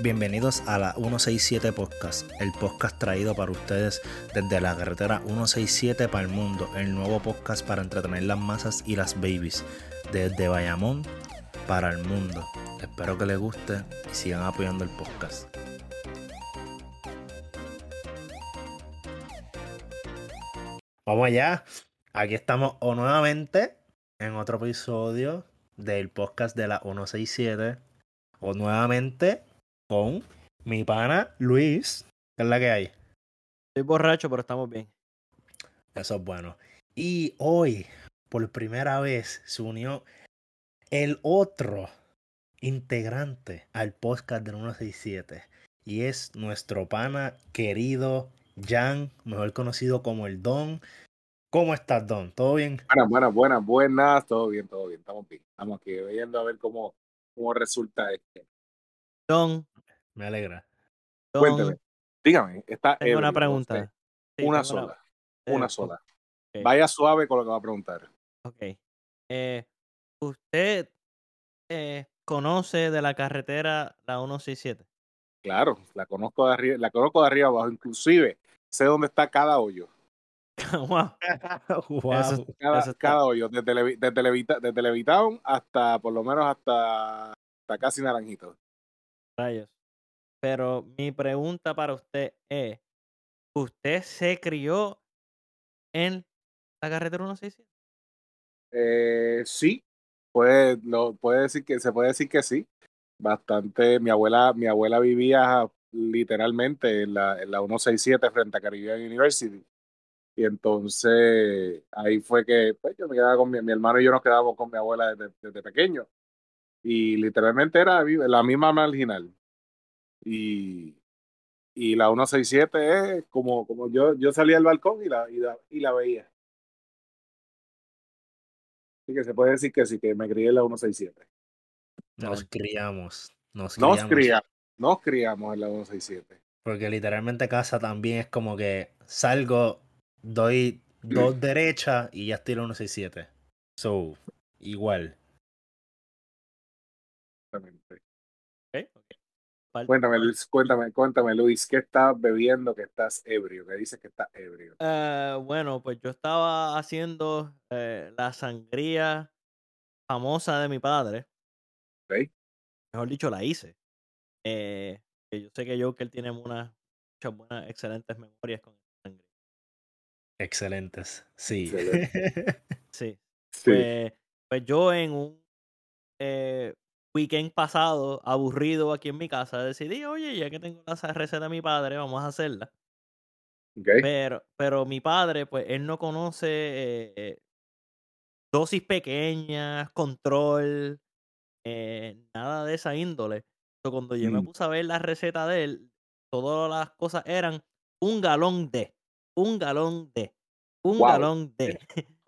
Bienvenidos a la 167 Podcast, el podcast traído para ustedes desde la carretera 167 para el mundo, el nuevo podcast para entretener las masas y las babies, desde Bayamón para el mundo. Espero que les guste y sigan apoyando el podcast. Vamos allá, aquí estamos o nuevamente en otro episodio del podcast de la 167 o nuevamente con mi pana Luis, que es la que hay. Estoy borracho, pero estamos bien. Eso es bueno. Y hoy, por primera vez, se unió el otro integrante al podcast del 167. Y es nuestro pana querido Jan, mejor conocido como el Don. ¿Cómo estás, Don? ¿Todo bien? Buenas, buenas, buenas, buenas. Todo bien, todo bien. Estamos bien. Estamos aquí viendo a ver cómo, cómo resulta esto. Don, Me alegra. Don, Cuénteme. Dígame, está tengo una pregunta. Sí, una tengo sola. eh, Una sola. ok, Vaya suave con lo que va a preguntar. ok. Eh, ¿Usted eh, conoce de la carretera la 167? Claro, la conozco de arriba, la conozco de arriba abajo. Inclusive sé dónde está cada hoyo. Wow, Wow. Eso- Cada, Eso cada hoyo. Desde, Levi- desde, Levita- desde Levitown hasta por lo menos hasta, hasta casi Naranjito. rayos. Pero mi pregunta para usted es, ¿usted se crió en la carretera 167? Eh, sí, puede, puede decir que se puede decir que sí. Bastante. Mi abuela, mi abuela vivía literalmente en la, en la 167 frente a Caribbean University. Y entonces ahí fue que pues, yo me quedaba con mi, mi hermano y yo nos quedábamos con mi abuela desde, desde pequeño. Y literalmente era la misma marginal. Y, y la 167 es como, como yo, yo salía al balcón y la, y la, y la veía. Así que se puede decir que sí, que me crié en la 167. Nos criamos. Nos Nos criamos. criamos, nos criamos en la 167. Porque literalmente casa también es como que salgo, doy dos derechas y ya estoy en la 167. So, igual. Exactamente. Parte- Cuéntame, Luis, cuéntame, cuéntame, Luis, ¿qué estás bebiendo que estás ebrio? Que dices que estás ebrio. Eh, bueno, pues yo estaba haciendo eh, la sangría famosa de mi padre. Ok. Mejor dicho, la hice. Eh, que yo sé que Joker tiene unas muchas buenas, excelentes memorias con sangría. Excelentes. Sí. Sí. Sí. Pues, pues yo en un eh, weekend pasado, aburrido aquí en mi casa, decidí, oye, ya que tengo la receta de mi padre, vamos a hacerla. Ok. Pero, pero mi padre, pues, él no conoce eh, eh, dosis pequeñas, control, eh, nada de esa índole. So, cuando yo me Mm. puse a ver la receta de él, todas las cosas eran un galón de, un galón de, un Wow. galón de.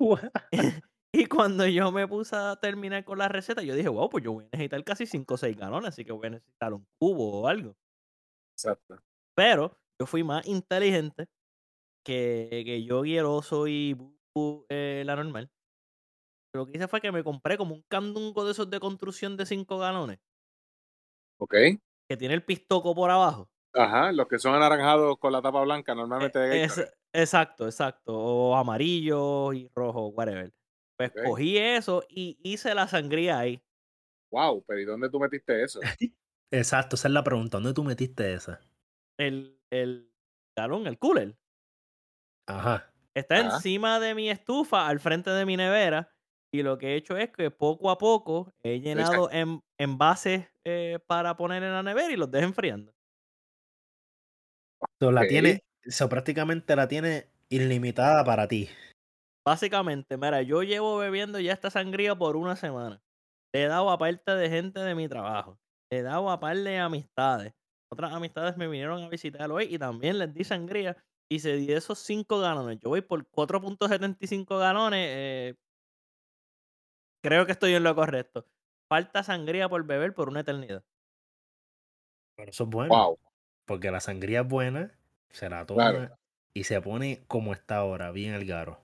y cuando yo me puse a terminar con la receta, yo dije, wow, pues yo voy a necesitar casi 5 o 6 galones, así que voy a necesitar un cubo o algo. Exacto. Pero yo fui más inteligente que, que yo y el oso y eh, la normal. Lo que hice fue que me compré como un candungo de esos de construcción de 5 galones, Ok. que tiene el pistoco por abajo. Ajá, los que son anaranjados con la tapa blanca, normalmente de es- exacto, exacto. O amarillo y rojo, whatever. Pues cogí eso y hice la sangría ahí. Wow, pero ¿y dónde tú metiste eso? Exacto, esa es la pregunta. ¿Dónde tú metiste esa? El, el galón, el cooler. Ajá. Está Ajá. encima de mi estufa, al frente de mi nevera. Y lo que he hecho es que poco a poco he llenado en, envases eh, para poner en la nevera y los dejo enfriando. So, la tiene, so, prácticamente la tiene ilimitada para ti. Básicamente, mira, yo llevo bebiendo ya esta sangría por una semana. Le he dado a parte de gente de mi trabajo. Le he dado a par de amistades. Otras amistades me vinieron a visitar hoy y también les di sangría. Y se di esos 5 galones. Yo voy por 4.75 galones. eh, creo que estoy en lo correcto. Falta sangría por beber por una eternidad. Pero eso es bueno. Wow. Porque la sangría es buena, se la toma Claro. y se pone como está ahora, bien el garo.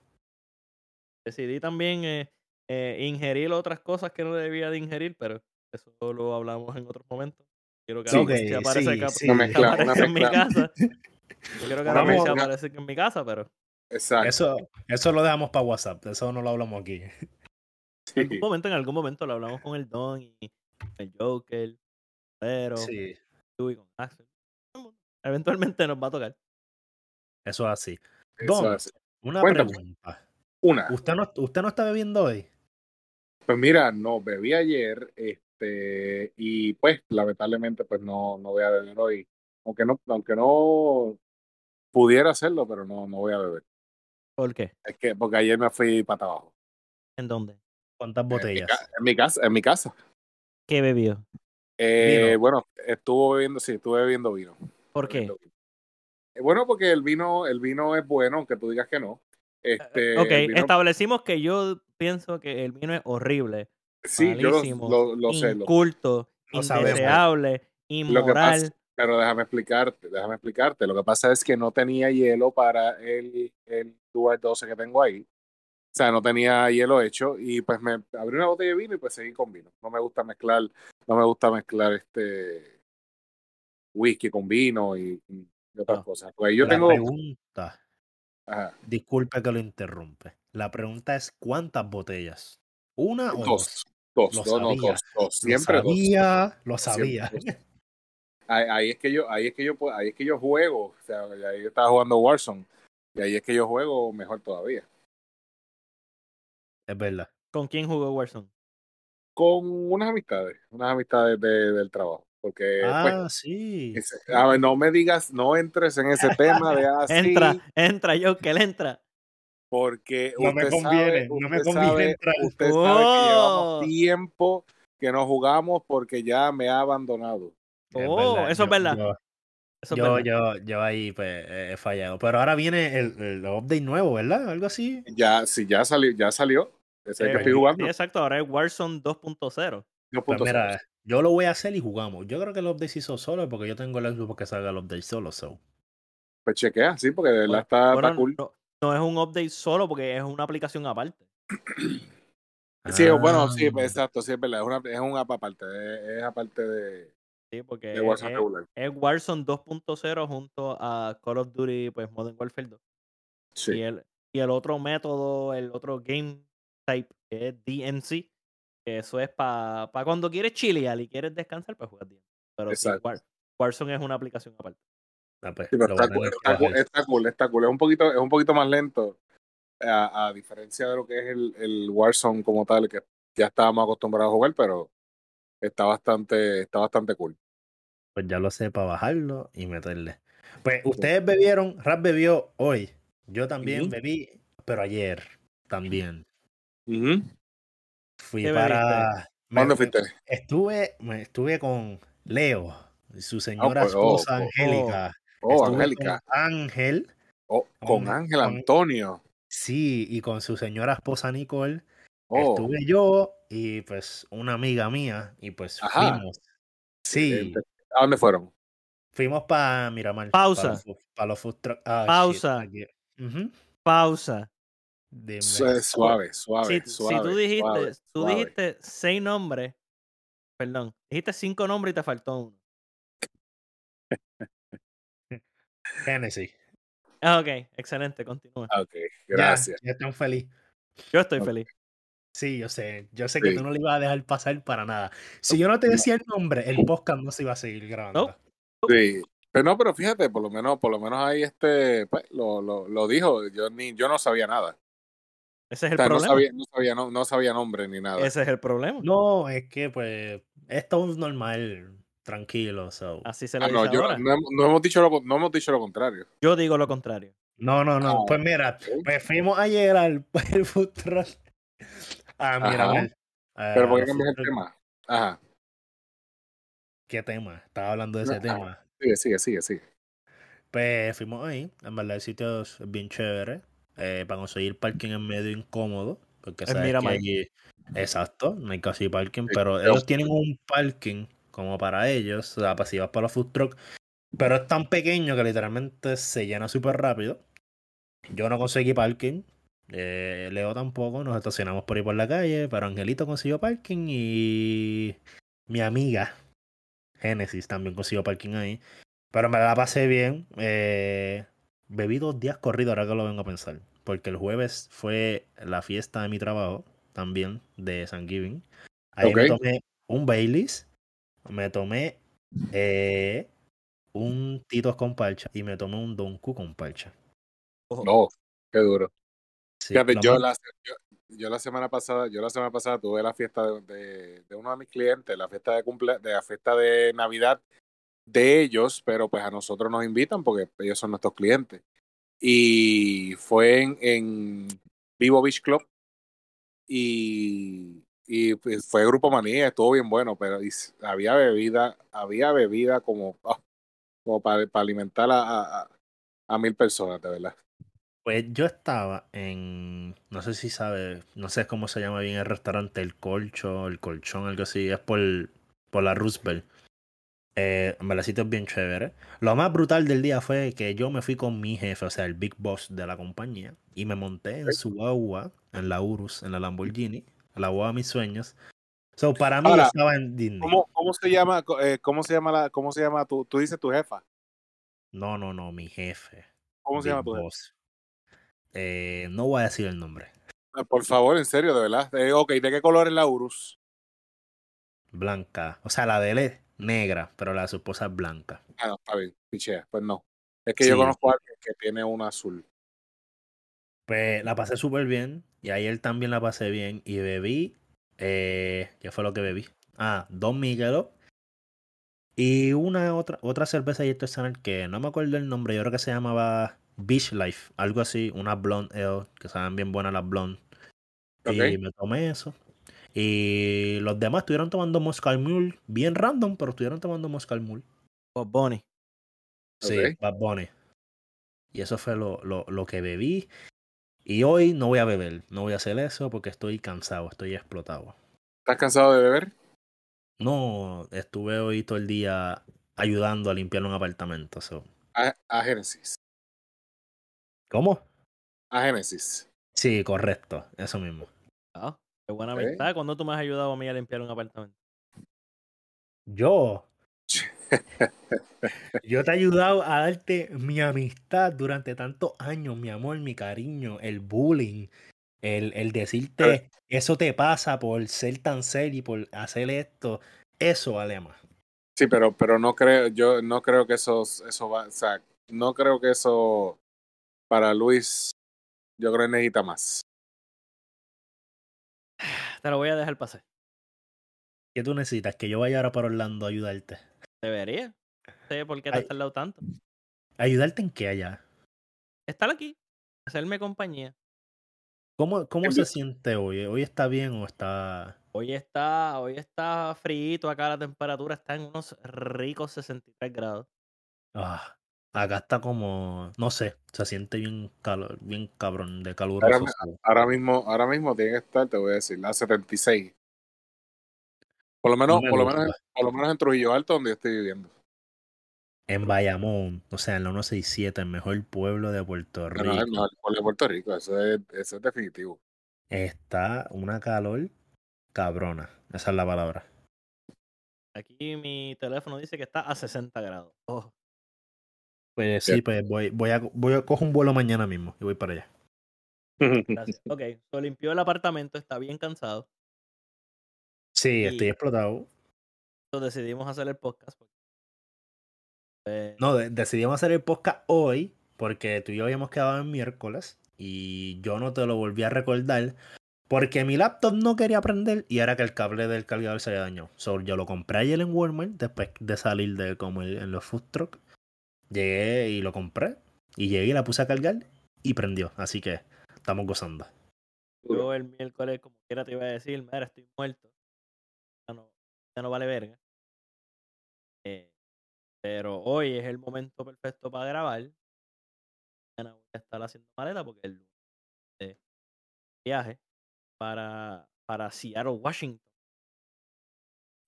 Decidí también eh, eh, ingerir otras cosas que no debía de ingerir, pero eso lo hablamos en otros momentos. Quiero que Sí, la ok, policía aparezca, sí, que- sí. que Una mezcla, una aparezca en mi casa. Yo quiero que policía mezcla. aparezca en mi casa, pero Exacto. Eso, eso lo dejamos para WhatsApp, eso no lo hablamos aquí. en algún momento, en algún momento lo hablamos con el Don y el Joker, pero Sí, tú y con Axel. Eventualmente nos va a tocar. eso es así. Eso Don, es. una Cuéntame. pregunta. Una. ¿Usted no, ¿Usted no está bebiendo hoy? Pues mira, no, bebí ayer, este, y pues lamentablemente pues no, no voy a beber hoy. Aunque no, aunque no pudiera hacerlo, pero no, no voy a beber. ¿Por qué? Es que, porque ayer me fui para abajo. ¿En dónde? ¿Cuántas En mi, botellas? en mi casa, en mi casa. ¿Qué bebió? Eh, bueno, estuvo bebiendo, sí, estuve bebiendo vino. ¿Por qué? Bebiendo vino. Eh, Bueno, porque el vino, el vino es bueno, aunque tú digas que no. Este, ok, el vino- establecimos que yo pienso que el vino es horrible, sí, yo lo, malísimo, lo, lo sé, inculto, Lo indeseable, inmoral. pasa, pero déjame explicarte, déjame explicarte. Lo que pasa es que no tenía hielo para el, el Dual 12 que tengo ahí. O sea, no tenía hielo hecho y pues me abrí una botella de vino y pues seguí con vino. No me gusta mezclar, no me gusta mezclar este whisky con vino y, y otras Ah. cosas. Pues yo La tengo, pregunta, ajá, disculpe que lo interrumpe. La pregunta es: ¿cuántas botellas? ¿Una o dos? dos, dos, Lo dos, no, sabía. dos, dos, Lo siempre dos. sabía, lo Siempre sabía. Ahí, ahí es que yo, ahí es que yo, ahí es que yo juego, o sea, ahí yo estaba jugando Warzone y ahí es que yo juego mejor todavía. Es verdad. ¿Con quién jugó Warzone? con unas amistades, unas amistades de- del trabajo. Porque, Ah, sí. pues, ese- a ver, no me digas, no entres en ese tema de así, Entra, entra, Joker, entra. porque No me usted conviene, sabe, no me usted conviene sabe, entrar. usted sabe que Oh. llevamos tiempo que no jugamos porque ya me ha abandonado. Es Oh, verdad, eso es yo- verdad. Yo, Eso es yo, verdad. yo, yo ahí pues, eh, he fallado. Pero ahora viene el, el update nuevo, ¿verdad? Algo así. Ya, si ya salió, ya salió, es el Eh, que estoy jugando. sí, exacto, ahora es Warzone 2.0. 2.0. Pues mira, yo lo voy a hacer y jugamos. Yo creo que el update se hizo solo porque yo tengo el Xbox que salga el update solo. So. Pues chequea, sí, porque de verdad Bueno, está, Bueno, está cool. no, no es un update solo porque es una aplicación aparte. Sí, bueno, sí, Ah, pues, exacto, sí, es verdad, es, una, es un app aparte, es, es aparte de, Sí, porque de Warzone es- regular. es Warzone 2.0 junto a Call of Duty pues Modern Warfare 2. Y, el, y el otro método, el otro game type, que es DNC, eso es para cuando quieres chilear y quieres descansar, pues juegas DNC. Pero sí. War- Warzone es una aplicación aparte. ah, pues, Sí, pero está, cool, está, cool, bajar. está cool, está cool. Es un poquito, es un poquito más lento a, a diferencia de lo que es el, el Warzone como tal, que ya estábamos acostumbrados a jugar, pero está bastante, está bastante cool. Pues ya lo sé para bajarlo y meterle. Pues ustedes bebieron, Rap bebió hoy. Yo también bebí, pero ayer también. Ujú. Fui ¿Qué para. me- ¿Dónde fuiste? Estuve, me estuve con Leo, y su señora pues, oh, esposa oh, Angélica. Oh, Estuve Angélica. Con Ángel, Oh, con Ángel con- Antonio. sí, y con su señora esposa Nicole. Oh, Estuve yo y pues una amiga mía, y pues Ajá. fuimos. Sí, excelente. ¿A dónde fueron? fuimos para Miramar. Pausa. Para los, pa' los food truck- ah, Pausa. Ujú. Pausa. Dime. Su- Suave, suave, si, si suave. tú dijiste, suave, tú suave. dijiste seis nombres, perdón, dijiste cinco nombres y te faltó uno. Hennessy. Ah, ok, excelente, continúa. Ah, Ok, gracias. Ya, están feliz. Yo estoy feliz. Sí, yo sé. Yo sé que tú no le ibas a dejar pasar para nada. Si yo no te decía el nombre, el podcast no se iba a seguir grabando. No. Sí. Pero no, pero fíjate, por lo menos, por lo menos ahí este, pues, lo, lo, lo dijo. Yo ni, yo no sabía nada. Ese es O el no problema. sabía, no sabía, no, no sabía nombre ni nada. Ese es el problema. No, es que pues esto es normal, tranquilo. So. Así se lo Ah, dice no, yo, ahora. no, hemos- no hemos dicho lo, no hemos dicho lo contrario. Yo digo lo contrario. No, no, no. Ah, pues mira, ok. pues fuimos ayer al el food truck. Ah, mira, mal. Ah, Pero ¿por qué food cambias el tema? Ajá. ¿Qué tema? Estaba hablando de ese Ah, tema. Sigue, sigue, sigue, sigue. Pues fuimos ahí. En verdad el sitio es bien chévere. Eh, para conseguir parking en medio incómodo. Porque Es sabes que allí. Exacto, no hay casi parking. Pero- ellos tienen un parking como para ellos. O sea, para si vas para los food truck. Pero es tan pequeño que literalmente se llena súper rápido. Yo no conseguí parking. eh, Leo tampoco. Nos estacionamos por ahí por la calle. Pero Angelito consiguió parking. Y mi amiga Genesis también consiguió parking ahí. Pero me la pasé bien. Eh, bebí dos días corridos, ahora que lo vengo a pensar. Porque el jueves fue la fiesta de mi trabajo, también, de Thanksgiving. Ahí me tomé un Baileys, me tomé eh, un Tito's con parcha y me tomé un Don Q con parcha. Ojo. No, qué duro. Sí, Fíjate, lo yo más- la, yo, yo la semana pasada, yo la semana pasada tuve la fiesta de, de, de uno de mis clientes, la fiesta de cumple, de la fiesta de Navidad de ellos, pero pues a nosotros nos invitan porque ellos son nuestros clientes. Y fue en, en Vivo Beach Club y, y pues, fue Grupo Manía, estuvo bien bueno, pero había bebida, había bebida como, ah, como para, para alimentar a, a, mil personas, de verdad. Pues yo estaba en, no sé si sabe, no sé cómo se llama bien el restaurante, el colcho, el colchón, algo así, es por, por la Roosevelt. Eh, en verdad, sitio es bien chévere. Lo más brutal del día fue que yo me fui con mi jefe, o sea, el big boss de la compañía, y me monté en su guagua, en la Urus, en la Lamborghini, la guagua de mis sueños. So, para mí Ahora, estaba en Disney. ¿Cómo, cómo se llama, eh, cómo se llama la, cómo se llama tu, tú dices tu jefa? No, no, no, mi jefe. ¿Cómo se llama tu boss. Eh, no voy a decir el nombre. Eh, Por favor, en serio, de verdad. Eh, ok, ¿de qué color es la Urus? Blanca. O sea, la de él es negra, pero la de su esposa es blanca. Ah, no, está bien, pichea, pues no. Es que Sí. yo conozco a alguien que tiene una azul. Pues la pasé súper bien. Y ayer también la pasé bien. Y bebí. Eh, ¿Qué fue lo que bebí? Ah, dos Michelob. Y una otra, otra cerveza y artesanal que no me acuerdo el nombre. Yo creo que se llamaba Beach Life. Algo así. Una blonde ale. Que saben bien buenas las blonde. Y me tomé eso. Y los demás estuvieron tomando Moscal Mule. Bien random, pero estuvieron tomando Moscal Mule. Bob Bunny. Sí, Ok. Bad Bunny. Y eso fue lo, lo, lo que bebí. Y hoy no voy a beber. No voy a hacer eso porque estoy cansado, estoy explotado. ¿Estás cansado de beber? No, estuve hoy todo el día ayudando a limpiar un apartamento. so. A, a Génesis. ¿Cómo? A Génesis. Sí, correcto. Eso mismo. Ah, qué buena Ok. amistad. ¿Cuándo tú me has ayudado a mí a limpiar un apartamento? Yo. Yo te he ayudado a darte mi amistad durante tantos años, mi amor, mi cariño, el bullying, el, el decirte eso te pasa por ser tan serio y por hacer esto. Eso vale más. Sí, pero, pero no creo, yo no creo que eso, eso va, o sea, no creo que eso para Luis, yo creo que necesita más. Te lo voy a dejar pasar. ¿Qué tú necesitas? Que yo vaya ahora para Orlando a ayudarte. Debería. No sé por qué te has tardado tanto. ¿Ayudarte en qué allá? Estar aquí. Hacerme compañía. ¿Cómo, cómo se siente hoy? ¿Hoy está bien o está...? Hoy está, hoy está frío acá la temperatura está en unos ricos 63 grados. Ah, acá está como... No sé, se siente bien, calor, bien cabrón de Ahora, so. ahora mismo, ahora mismo tiene que estar, te voy a decir, la 76. Por lo menos, No me por lo menos, por lo menos en Trujillo Alto, donde yo estoy viviendo. En Bayamón, o sea, en la 167, el mejor pueblo de Puerto Rico, no, el mejor pueblo de Puerto Rico, eso es, eso es definitivo. está una calor cabrona. Esa es la palabra. Aquí mi teléfono dice que está a 60 grados. Ojo. Pues sí, pues voy, voy a, voy a coger un vuelo mañana mismo y voy para allá. Gracias. Ok, so limpió el apartamento, está bien cansado. Sí, Y- estoy explotado. So decidimos hacer el podcast. porque, pues, No, de- decidimos hacer el podcast hoy porque tú y yo habíamos quedado en miércoles y yo no te lo volví a recordar porque mi laptop no quería prender y era que el cable del cargador se había dañado. So, yo lo compré ayer en Walmart después de salir de como el- en los food truck. Llegué y lo compré y llegué y la puse a cargar y prendió. Así que estamos gozando. Yo el miércoles, como quiera, te iba a decir, mira, estoy muerto. Ya no, ya no vale verga. Eh, pero hoy es el momento perfecto para grabar. Mañana voy a estar haciendo maleta porque el lunes de viaje para, para Seattle, Washington.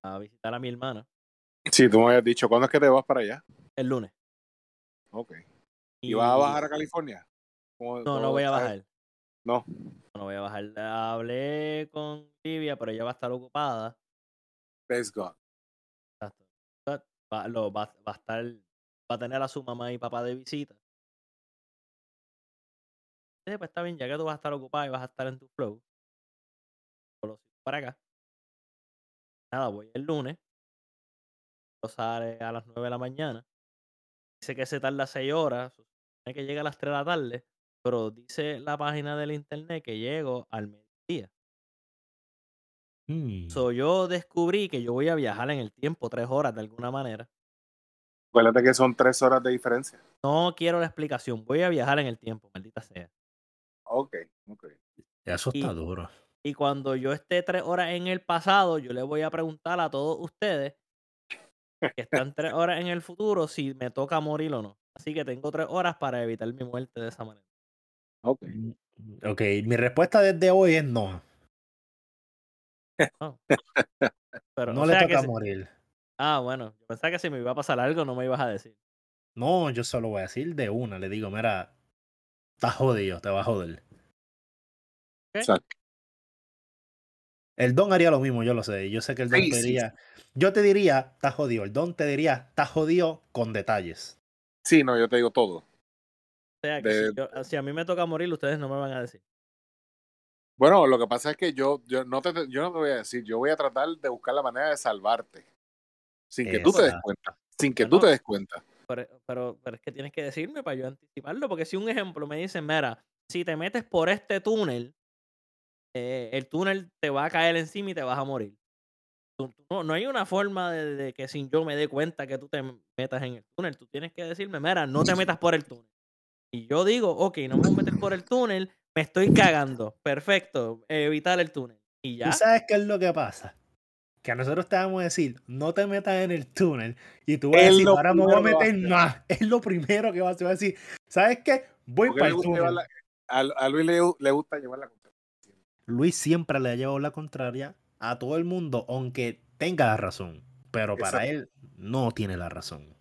A visitar a mi hermana Sí, tú me habías dicho, ¿cuándo es que te vas para allá? el lunes. Ok. ¿Y vas a bajar a California? ¿Cómo- No, cómo no voy a bajar. No. No voy a bajar. Hablé con Livia, pero ella va a estar ocupada. Thanks God. Exacto. Va, lo, va, va a estar, va a tener a su mamá y papá de visita. Sí, pues está bien, ya que tú vas a estar ocupado y vas a estar en tu flow. Solo para acá. Nada, voy el lunes. Lo sale a las 9 de la mañana. Dice que se tarda 6 horas. Que llega a las 3 de la tarde. Pero dice la página del internet que llego al mediodía. Mm. So, yo descubrí que yo voy a viajar en el tiempo, 3 horas de alguna manera. Acuérdate que son tres horas de diferencia. No quiero la explicación. Voy a viajar en el tiempo, maldita sea. Ok, ok. Eso está Y- duro. Y cuando yo esté tres horas en el pasado, yo le voy a preguntar a todos ustedes que están tres horas en el futuro si me toca morir o no. Así que tengo tres horas para evitar mi muerte de esa manera. Ok. Mm, Ok, mi respuesta desde hoy es no. Pero, no o le sea toca si- morir. Ah, bueno. Yo pensaba que si me iba a pasar algo no me ibas a decir. No, yo solo voy a decir de una. Le digo, mira, estás jodido, te va a joder. Exacto. El don haría lo mismo, yo lo sé. Yo sé que el don Sí. Yo te diría, estás jodido. El don te diría, estás jodido con detalles. Sí, no, yo te digo todo. O sea que De- si, yo- si a mí me toca morir, ustedes no me van a decir. Bueno, lo que pasa es que yo, yo, no te, yo no te voy a decir, yo voy a tratar de buscar la manera de salvarte. Sin que tú te des cuenta. Sin que Bueno. tú te des cuenta. Pero, pero, pero es que tienes que decirme para yo anticiparlo. Porque si un ejemplo me dicen, mira, si te metes por este túnel, eh, el túnel te va a caer encima y te vas a morir. No, no hay una forma de, de que sin yo me dé cuenta que tú te metas en el túnel. Tú tienes que decirme, mira, no te metas por el túnel. Y yo digo, ok, no me voy a meter por el túnel, me estoy cagando. Perfecto, evitar el túnel. Y ya. ¿Tú sabes qué es lo que pasa? Que a nosotros te vamos a decir, no te metas en el túnel. Y tú vas a decir, ahora me voy a meter más. Es lo primero que vas a decir, ¿sabes qué? Voy Porque para el túnel. llevar la- a, a Luis le, le gusta llevar la contraria. Luis siempre le ha llevado la contraria a todo el mundo, aunque tenga la razón. Pero para Exacto. él no tiene la razón.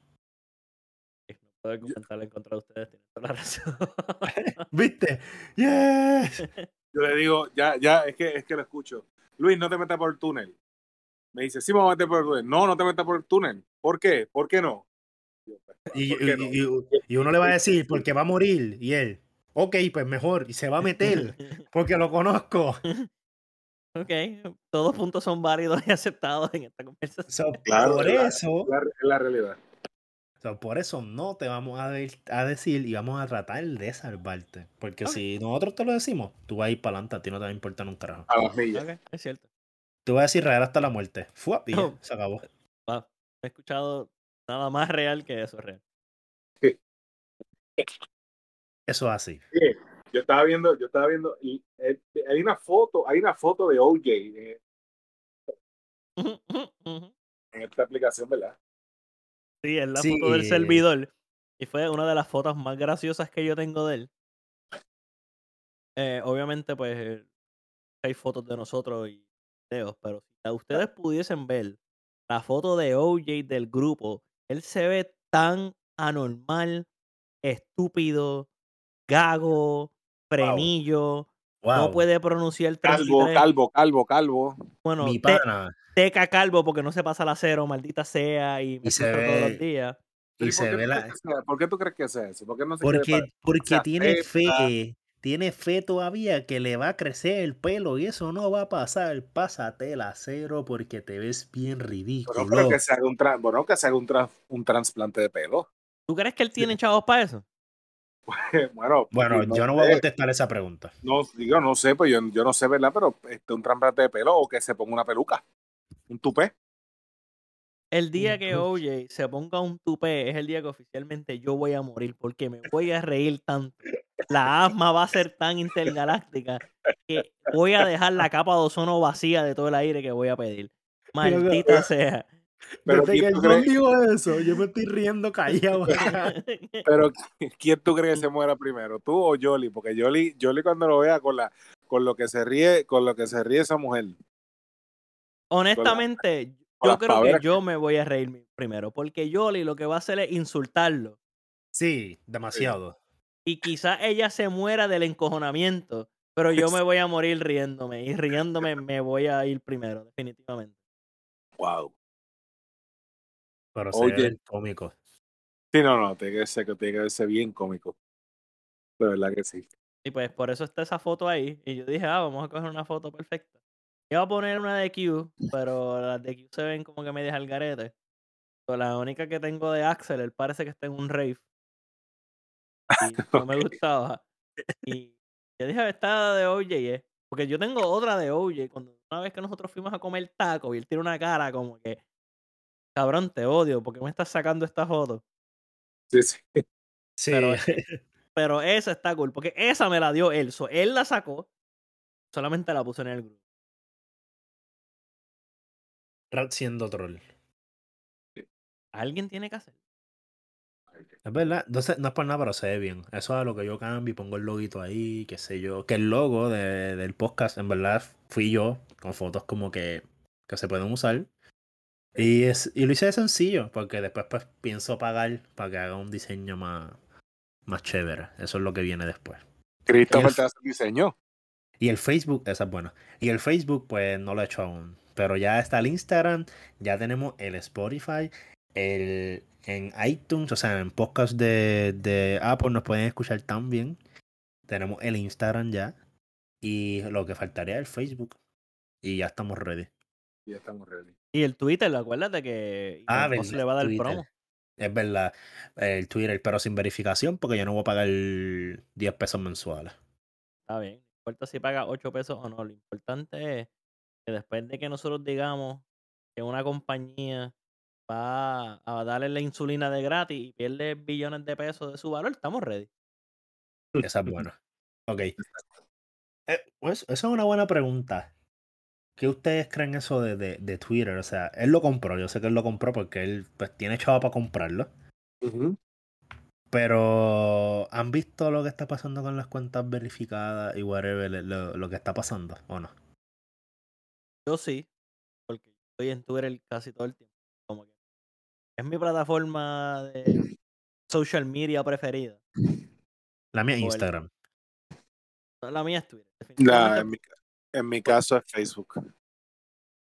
No puedo comentar en contra de ustedes, tienen toda la razón. ¿Viste? Yes. Yo le digo, ya, ya, es que, es que lo escucho. Luis, no te metas por el túnel. Me dice, sí, me voy a meter por el túnel. No, no te metas por el túnel. ¿Por qué? ¿Por qué no? Pues, y- y uno le va a decir, porque va a morir. Y él, ok, pues mejor. Y se va a meter, porque lo conozco. Ok, todos puntos son válidos y aceptados en esta conversación. So, Claro, por la- eso, Es la, realidad. so, por eso no te vamos a, de- a decir y vamos a tratar de salvarte. Porque si nosotros te lo decimos, tú vas a ir para adelante, a ti no te va a importar un carajo. A las millas. Ok, es cierto. Tú vas a decir real hasta la muerte. Fuap, y ya, Oh. se acabó. Wow, no he escuchado nada más real que eso, real. Eso es así. Yo estaba viendo, yo estaba viendo, y eh, hay una foto, hay una foto de OJ eh, en esta aplicación, ¿verdad? Sí, es la Sí. foto del servidor. Y fue una de las fotos más graciosas que yo tengo de él. Eh, obviamente, pues, hay fotos de nosotros y videos, pero si ustedes pudiesen ver la foto de OJ del grupo, él se ve tan anormal, estúpido, gago, frenillo, Wow. no puede pronunciar Calvo, 33. calvo, calvo, calvo. Bueno, Mi te- pana. teca calvo porque no se pasa la cero, maldita sea, y me Y se frustra todos ve- los días. Y ¿Por se qué ve tú la. crees que sea? ¿Por qué tú crees que sea eso? ¿Por qué no se Porque, porque se tiene acepta. fe. Tiene fe todavía que le va a crecer el pelo y eso no va a pasar. Pásate el acero porque te ves bien ridículo. Bueno, pero que se haga un, tra- bueno, que se haga un, tra- un trasplante de pelo. ¿Tú crees que él tiene chavos para eso? bueno, Bueno, no yo no voy a contestar esa pregunta. No, digo, no sé, pues yo, yo no sé, ¿verdad? Pero este, un trasplante de pelo o que se ponga una peluca. Un tupé. El día que. OJ se ponga un tupé es el día que oficialmente yo voy a morir porque me voy a reír tanto. La asma va a ser tan intergaláctica que voy a dejar la capa de ozono vacía de todo el aire que voy a pedir. Maldita sea. Pero Desde que ¿quién tú crees- dijo eso, yo me estoy riendo callado. Pero ¿quién tú crees que se muera primero? ¿Tú o Jolly? Porque Jolly, Jolly cuando lo vea con la, con lo que se ríe, con lo que se ríe esa mujer. Honestamente, yo creo que yo me voy a reír primero porque Yoli lo que va a hacer es insultarlo. Sí, demasiado. y quizás ella se muera del encojonamiento, pero yo me voy a morir riéndome y riéndome me voy a ir primero, definitivamente. Wow. Pero se Oye. ve cómico. Sí, no, no, tiene que ser, tiene que verse bien cómico. De verdad que sí. Y pues por eso está esa foto ahí. Y yo dije, ah, vamos a coger una foto perfecta. Iba a poner una de Q, pero las de Q se ven como que medias al garete. Pero la única que tengo de Axel, él parece que está en un rave. Y no me gustaba. Y yo dije, esta de OJ es. Porque yo tengo otra de OJ. Cuando una vez que nosotros fuimos a comer taco y él tiene una cara como que, cabrón, te odio, porque me estás sacando esta foto? Sí, sí. Sí, Pero, pero esa está cool, porque esa me la dio él. So, él la sacó, solamente la puso en el grupo. Rat siendo troll. Alguien tiene que hacer. Es verdad, entonces no es por nada, pero se ve bien. Eso es a lo que yo cambio y pongo el loguito ahí, qué sé yo. Que el logo de- del podcast, en verdad, fui yo, con fotos como que, que se pueden usar. Y, es, y lo hice de sencillo, porque después pues pienso pagar para que haga un diseño más, más chévere. Eso es lo que viene después. Christopher te hace el diseño. Y el Facebook, esa es buena. Y el Facebook, pues no lo he hecho aún. Pero ya está el Instagram, ya tenemos el Spotify, el en iTunes, o sea, en podcast de, de Apple nos pueden escuchar también. Tenemos el Instagram ya. Y lo que faltaría es el Facebook. Y ya estamos ready. Ya estamos ready. Y el Twitter, acuérdate que Ah, verdad, le va a dar Twitter. promo. Es verdad, el Twitter, pero sin verificación, porque yo no voy a pagar 10 pesos mensuales. Está bien. No importa si paga 8 pesos o no. Lo importante es que después de que nosotros digamos que una compañía va a darle la insulina de gratis y pierde billones de pesos de su valor, estamos ready. Esa es buena. Ok. Eh, pues, esa es una buena pregunta. ¿Qué ustedes creen eso de, de, de Twitter? O sea, él lo compró, yo sé que él lo compró porque él pues, tiene chavo para comprarlo. Pero ¿han visto lo que está pasando con las cuentas verificadas y whatever, lo, lo que está pasando o no? Yo sí, porque estoy en Twitter casi todo el tiempo. Como que es mi plataforma de social media preferida. La mía es el- Instagram. La mía es Twitter. En, mi, en mi caso es Facebook.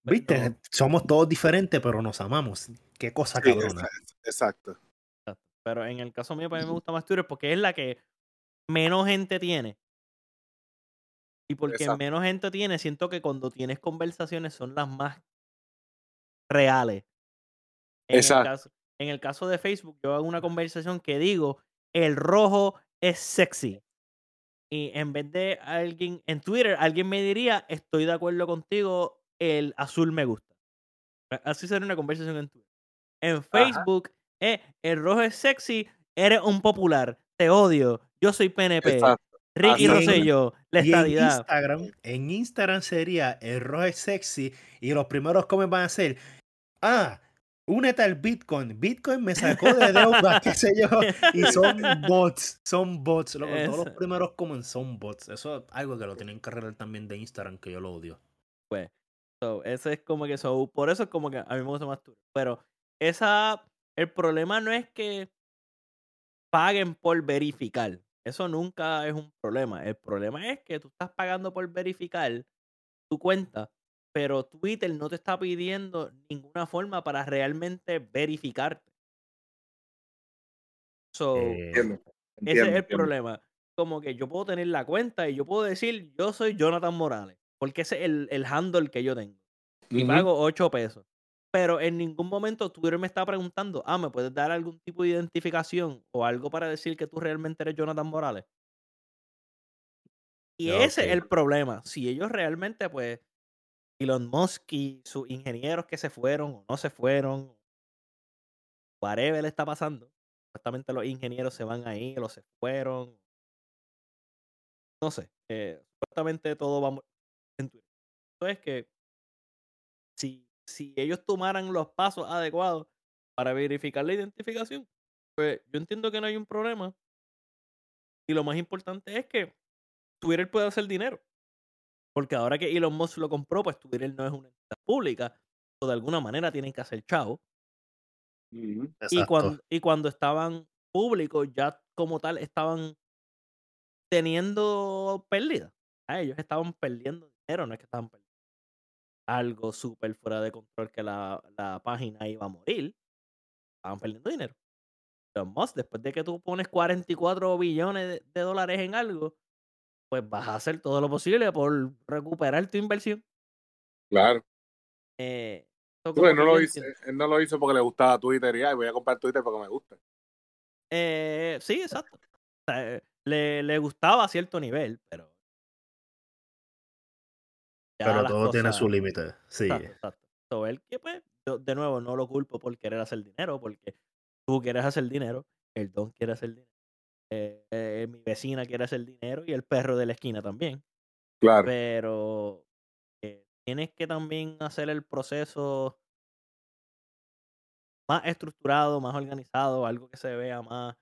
¿Viste? Somos todos diferentes, pero nos amamos. Qué cosa Sí, cabrona. exa- exacto. exacto. Pero en el caso mío, pues, a mí me gusta más Twitter porque es la que menos gente tiene. Y porque Exacto. menos gente tiene, siento que cuando tienes conversaciones son las más reales. En el, Exacto. caso, en el caso de Facebook, yo hago una conversación que digo, el rojo es sexy. Y en vez de alguien en Twitter, alguien me diría, estoy de acuerdo contigo, el azul me gusta. Así sería una conversación en Twitter. En Facebook, eh, el rojo es sexy, eres un popular, te odio, yo soy PNP, Exacto. Ricky. Rosselló, la Y en estadidad. Instagram, en Instagram sería el rojo es sexy y los primeros comments van a ser, ah, únete al Bitcoin. Bitcoin me sacó de deuda, qué sé yo. Y son bots, son bots. loco, todos los Eso. primeros comments son bots. Eso es algo que lo tienen que arreglar también de Instagram, que yo lo odio. pues. So, ese es como que so, por eso es como que a mí me gusta más Twitter. Pero esa el problema no es que paguen por verificar. Eso nunca es un problema. El problema es que tú estás pagando por verificar tu cuenta, pero Twitter no te está pidiendo ninguna forma para realmente verificarte. So, Eh, Entiendo. ese Entiendo, es el entiendo. problema. Como que yo puedo tener la cuenta y yo puedo decir, yo soy Jonathan Morales, porque ese es el, el handle que yo tengo. Y pago 8 pesos. Pero en ningún momento Twitter me está preguntando, ah, ¿me puedes dar algún tipo de identificación o algo para decir que tú realmente eres Jonathan Morales? Y ese es el problema. Si ellos realmente, pues, Elon Musk y sus ingenieros que se fueron o no se fueron, whatever le está pasando, supuestamente los ingenieros se van ahí o se fueron. No sé. eh, supuestamente todo va en Twitter. Entonces que si, si ellos tomaran los pasos adecuados para verificar la identificación, pues yo entiendo que no hay un problema. Y lo más importante es que Twitter puede hacer dinero. Porque ahora que Elon Musk lo compró, pues Twitter no es una entidad pública. O de alguna manera tienen que hacer chavo. Y cuando, y cuando estaban públicos, ya como tal estaban teniendo pérdidas. Ah, ellos estaban perdiendo dinero, no es que estaban perdiendo algo súper fuera de control que la, la página iba a morir. estaban perdiendo dinero. Elon Musk, después de que tú pones 44 billones de, de dólares en algo, pues vas a hacer todo lo posible por recuperar tu inversión. Claro. Eh, como él, no lo hizo, él no lo hizo porque le gustaba Twitter y ay, voy a comprar Twitter porque me gusta. Eh, sí, exacto. O sea, le, le gustaba a cierto nivel, pero. Pero todo tiene su límite. Sí. Exacto, exacto. So, él que pues, yo de nuevo no lo culpo por querer hacer dinero, porque tú quieres hacer dinero, el don quiere hacer dinero, eh, eh, mi vecina quiere hacer dinero y el perro de la esquina también. Claro. Pero eh, tienes que también hacer el proceso más estructurado, más organizado, algo que se vea más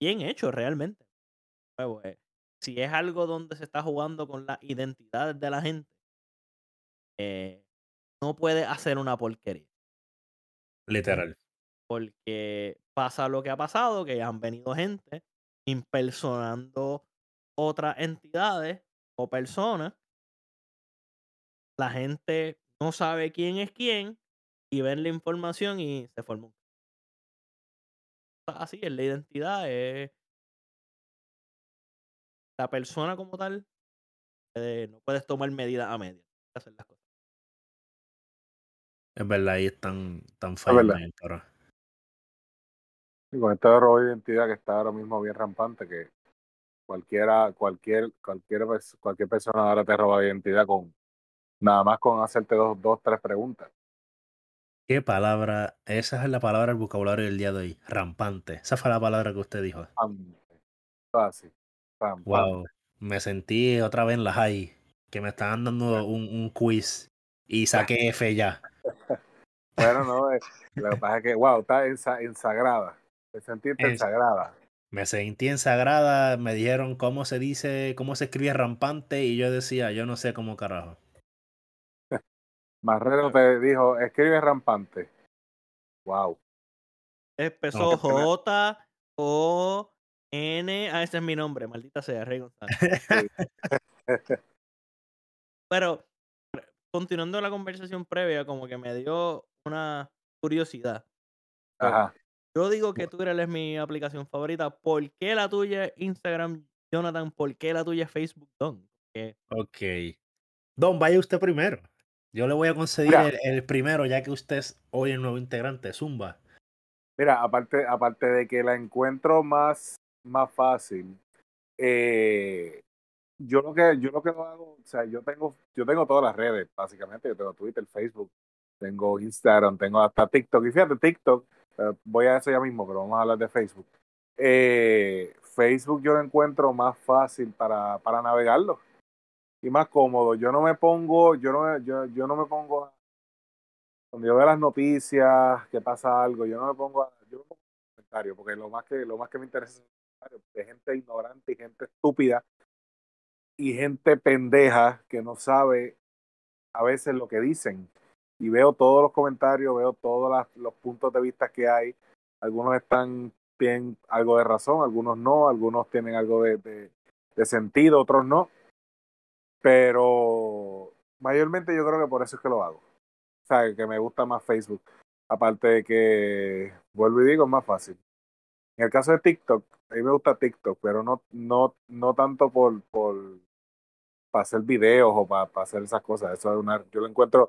bien hecho realmente. Si es algo donde se está jugando con las identidades de la gente, no puede hacer una porquería. Literal. Porque pasa lo que ha pasado, que han venido gente impersonando otras entidades o personas. La gente no sabe quién es quién y ven la información y se forma un... Así es, la identidad es... La persona como tal, eh, no puedes tomar medidas a medias. hacer las cosas. Es verdad, ahí están tan verdad. fallos. Y con esto de robo de identidad que está ahora mismo bien rampante, que cualquiera, cualquier, cualquier, cualquier persona ahora te roba identidad con nada más con hacerte dos, dos, tres preguntas. ¿Qué palabra? Esa es la palabra del vocabulario del día de hoy. Rampante. Esa fue la palabra que usted dijo. Rampante. Así. Rampante. Wow. Me sentí otra vez en la high. Que me estaban dando un, un quiz. Y saqué F ya. Bueno, no, eh, lo que pasa es que, wow, está ensa- ensagrada. Te sentiste En- ensagrada. Me sentí en sagrada. Me dijeron cómo se dice, cómo se escribe rampante. Y yo decía, yo no sé cómo carajo. Marrero te dijo, escribe rampante. Wow. Empezó. J O N. Ah, ese es mi nombre, maldita sea, Rey González. Pero continuando la conversación previa, como que me dio una curiosidad. Ajá. Yo digo que Twitter es mi aplicación favorita. ¿Por qué la tuya es Instagram, Jonathan? ¿Por qué la tuya es Facebook, Don? Que Ok. Don, vaya usted primero. Yo le voy a conceder el, el primero, ya que usted es hoy el nuevo integrante. Zumba. Mira, aparte, aparte de que la encuentro más, más fácil, eh, yo lo que, yo lo que hago, o sea, yo tengo, yo tengo todas las redes, básicamente, yo tengo Twitter, Facebook, tengo Instagram, tengo hasta TikTok, y fíjate, TikTok, eh, voy a eso ya mismo, pero vamos a hablar de Facebook. Eh, Facebook yo lo encuentro más fácil para, para navegarlo y más cómodo. Yo no me pongo, yo no, yo, yo no me pongo cuando yo veo las noticias, que pasa algo, yo no me pongo a, yo me pongo a porque lo más que, lo más que me interesa es los comentarios, de gente ignorante y gente estúpida y gente pendeja que no sabe a veces lo que dicen. Y veo todos los comentarios, veo todos los puntos de vista que hay. Algunos están, tienen algo de razón, algunos no, algunos tienen algo de, de, de sentido, otros no. Pero mayormente yo creo que por eso es que lo hago. O sea, que me gusta más Facebook. Aparte de que, vuelvo y digo, es más fácil. En el caso de TikTok, a mí me gusta TikTok, pero no, no, no tanto por, por para hacer videos o para, para hacer esas cosas. Eso es una, yo lo encuentro,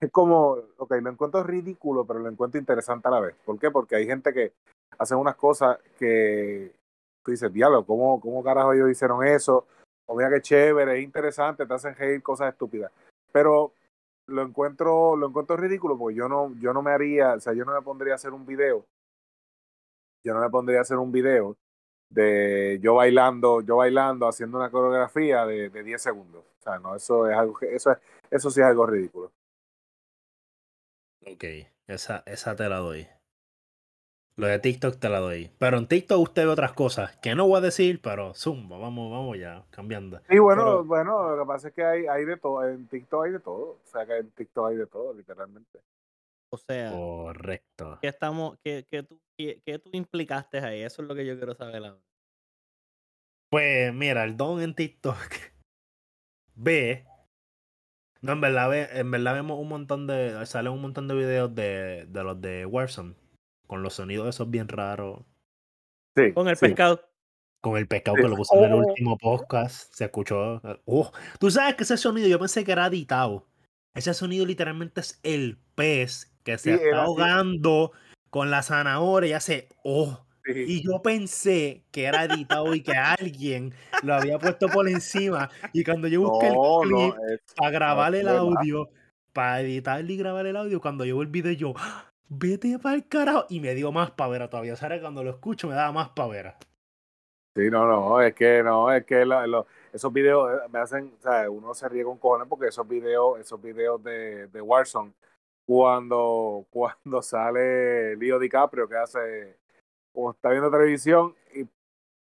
es como, ok, lo encuentro ridículo, pero lo encuentro interesante a la vez. ¿Por qué? Porque hay gente que hace unas cosas que tú dices, diablo, ¿cómo, cómo carajo ellos hicieron eso? O mira qué chévere, es interesante, te hacen reír cosas estúpidas. Pero lo encuentro, lo encuentro ridículo porque yo no, yo no me haría, o sea, yo no me pondría a hacer un video. Yo no me pondría a hacer un video de yo bailando, yo bailando, haciendo una coreografía de, de 10 segundos. O sea, no, eso es algo eso es, eso sí es algo ridículo. Ok, esa, esa te la doy. Lo de TikTok te la doy. Pero en TikTok usted ve otras cosas que no voy a decir, pero zumba, vamos, vamos ya, cambiando. Y bueno, Pero- bueno, lo que pasa es que hay, hay de todo, en TikTok hay de todo. O sea, que en TikTok hay de todo, literalmente. O sea, Correcto. ¿qué, estamos, qué, qué tú, qué, qué tú implicaste ahí? Eso es lo que yo quiero saber ahora. Pues mira, el don en TikTok ve No, en verdad, ve- en verdad vemos un montón de. Salen un montón de videos de, de los de Warzone. Con los sonidos esos bien raros. Sí, Con el sí. pescado. Con el pescado Sí. que lo puse en el Oh. último podcast. Se escuchó. Oh, tú sabes que ese sonido yo pensé que era editado. Ese sonido literalmente es el pez que se Sí, está así. ahogando con la zanahoria y hace. Oh. Sí. Y yo pensé que era editado y que alguien lo había puesto por encima. Y cuando yo busqué No, el no, clip es- para grabar el audio, para editarle y grabar el audio, cuando yo el video, yo, "Ah, vete para el carajo. Y me dio más pavera todavía. ¿Sabes? Cuando lo escucho me daba más pavera. Sí, no, no, es que no, es que lo- esos videos eh, me hacen, o sea, uno se ríe con cojones porque esos videos, esos videos de, de Warzone, cuando, cuando sale Leo DiCaprio que hace, como está viendo televisión y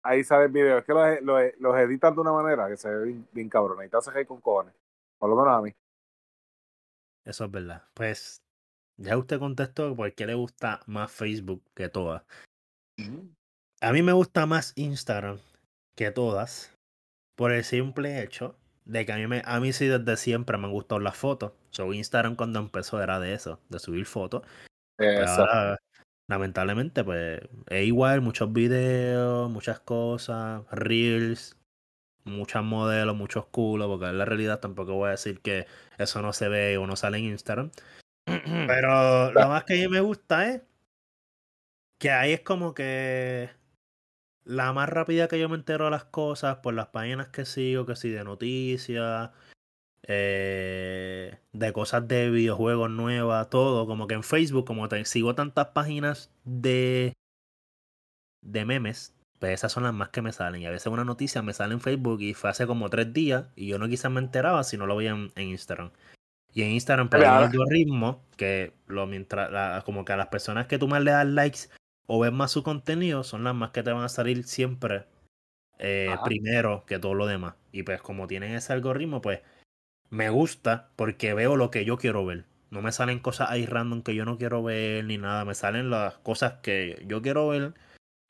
ahí sale el video, es que los, los, los editan de una manera que se ve bien, bien cabrón, y te hace reír con cojones, por lo menos a mí. Eso es verdad. Pues ya usted contestó por qué le gusta más Facebook que todas. A mí me gusta más Instagram que todas por el simple hecho de que a mí, me, a mí sí desde siempre me han gustado las fotos. So, Instagram cuando empezó era de eso, de subir fotos. Ahora, lamentablemente, pues es igual, muchos videos, muchas cosas, reels, muchos modelos, muchos culos, porque en la realidad tampoco voy a decir que eso no se ve o no sale en Instagram. Pero lo más que a mí me gusta es que ahí es como que la más rápida que yo me entero de las cosas por las páginas que sigo, que sí, de noticias, eh, de cosas de videojuegos nuevas, todo. Como que en Facebook, como te, sigo tantas páginas de, de memes, pues esas son las más que me salen. Y a veces una noticia me sale en Facebook y fue hace como tres días y yo no quizás me enteraba si no lo veía en, en Instagram. Y en Instagram pues, hay un Claro. algoritmo que lo mientras la- como que a las personas que tú más le das likes o ves más su contenido son las más que te van a salir siempre eh, primero que todo lo demás. Y pues como tienen ese algoritmo, pues me gusta porque veo lo que yo quiero ver. No me salen cosas ahí random que yo no quiero ver ni nada. Me salen las cosas que yo quiero ver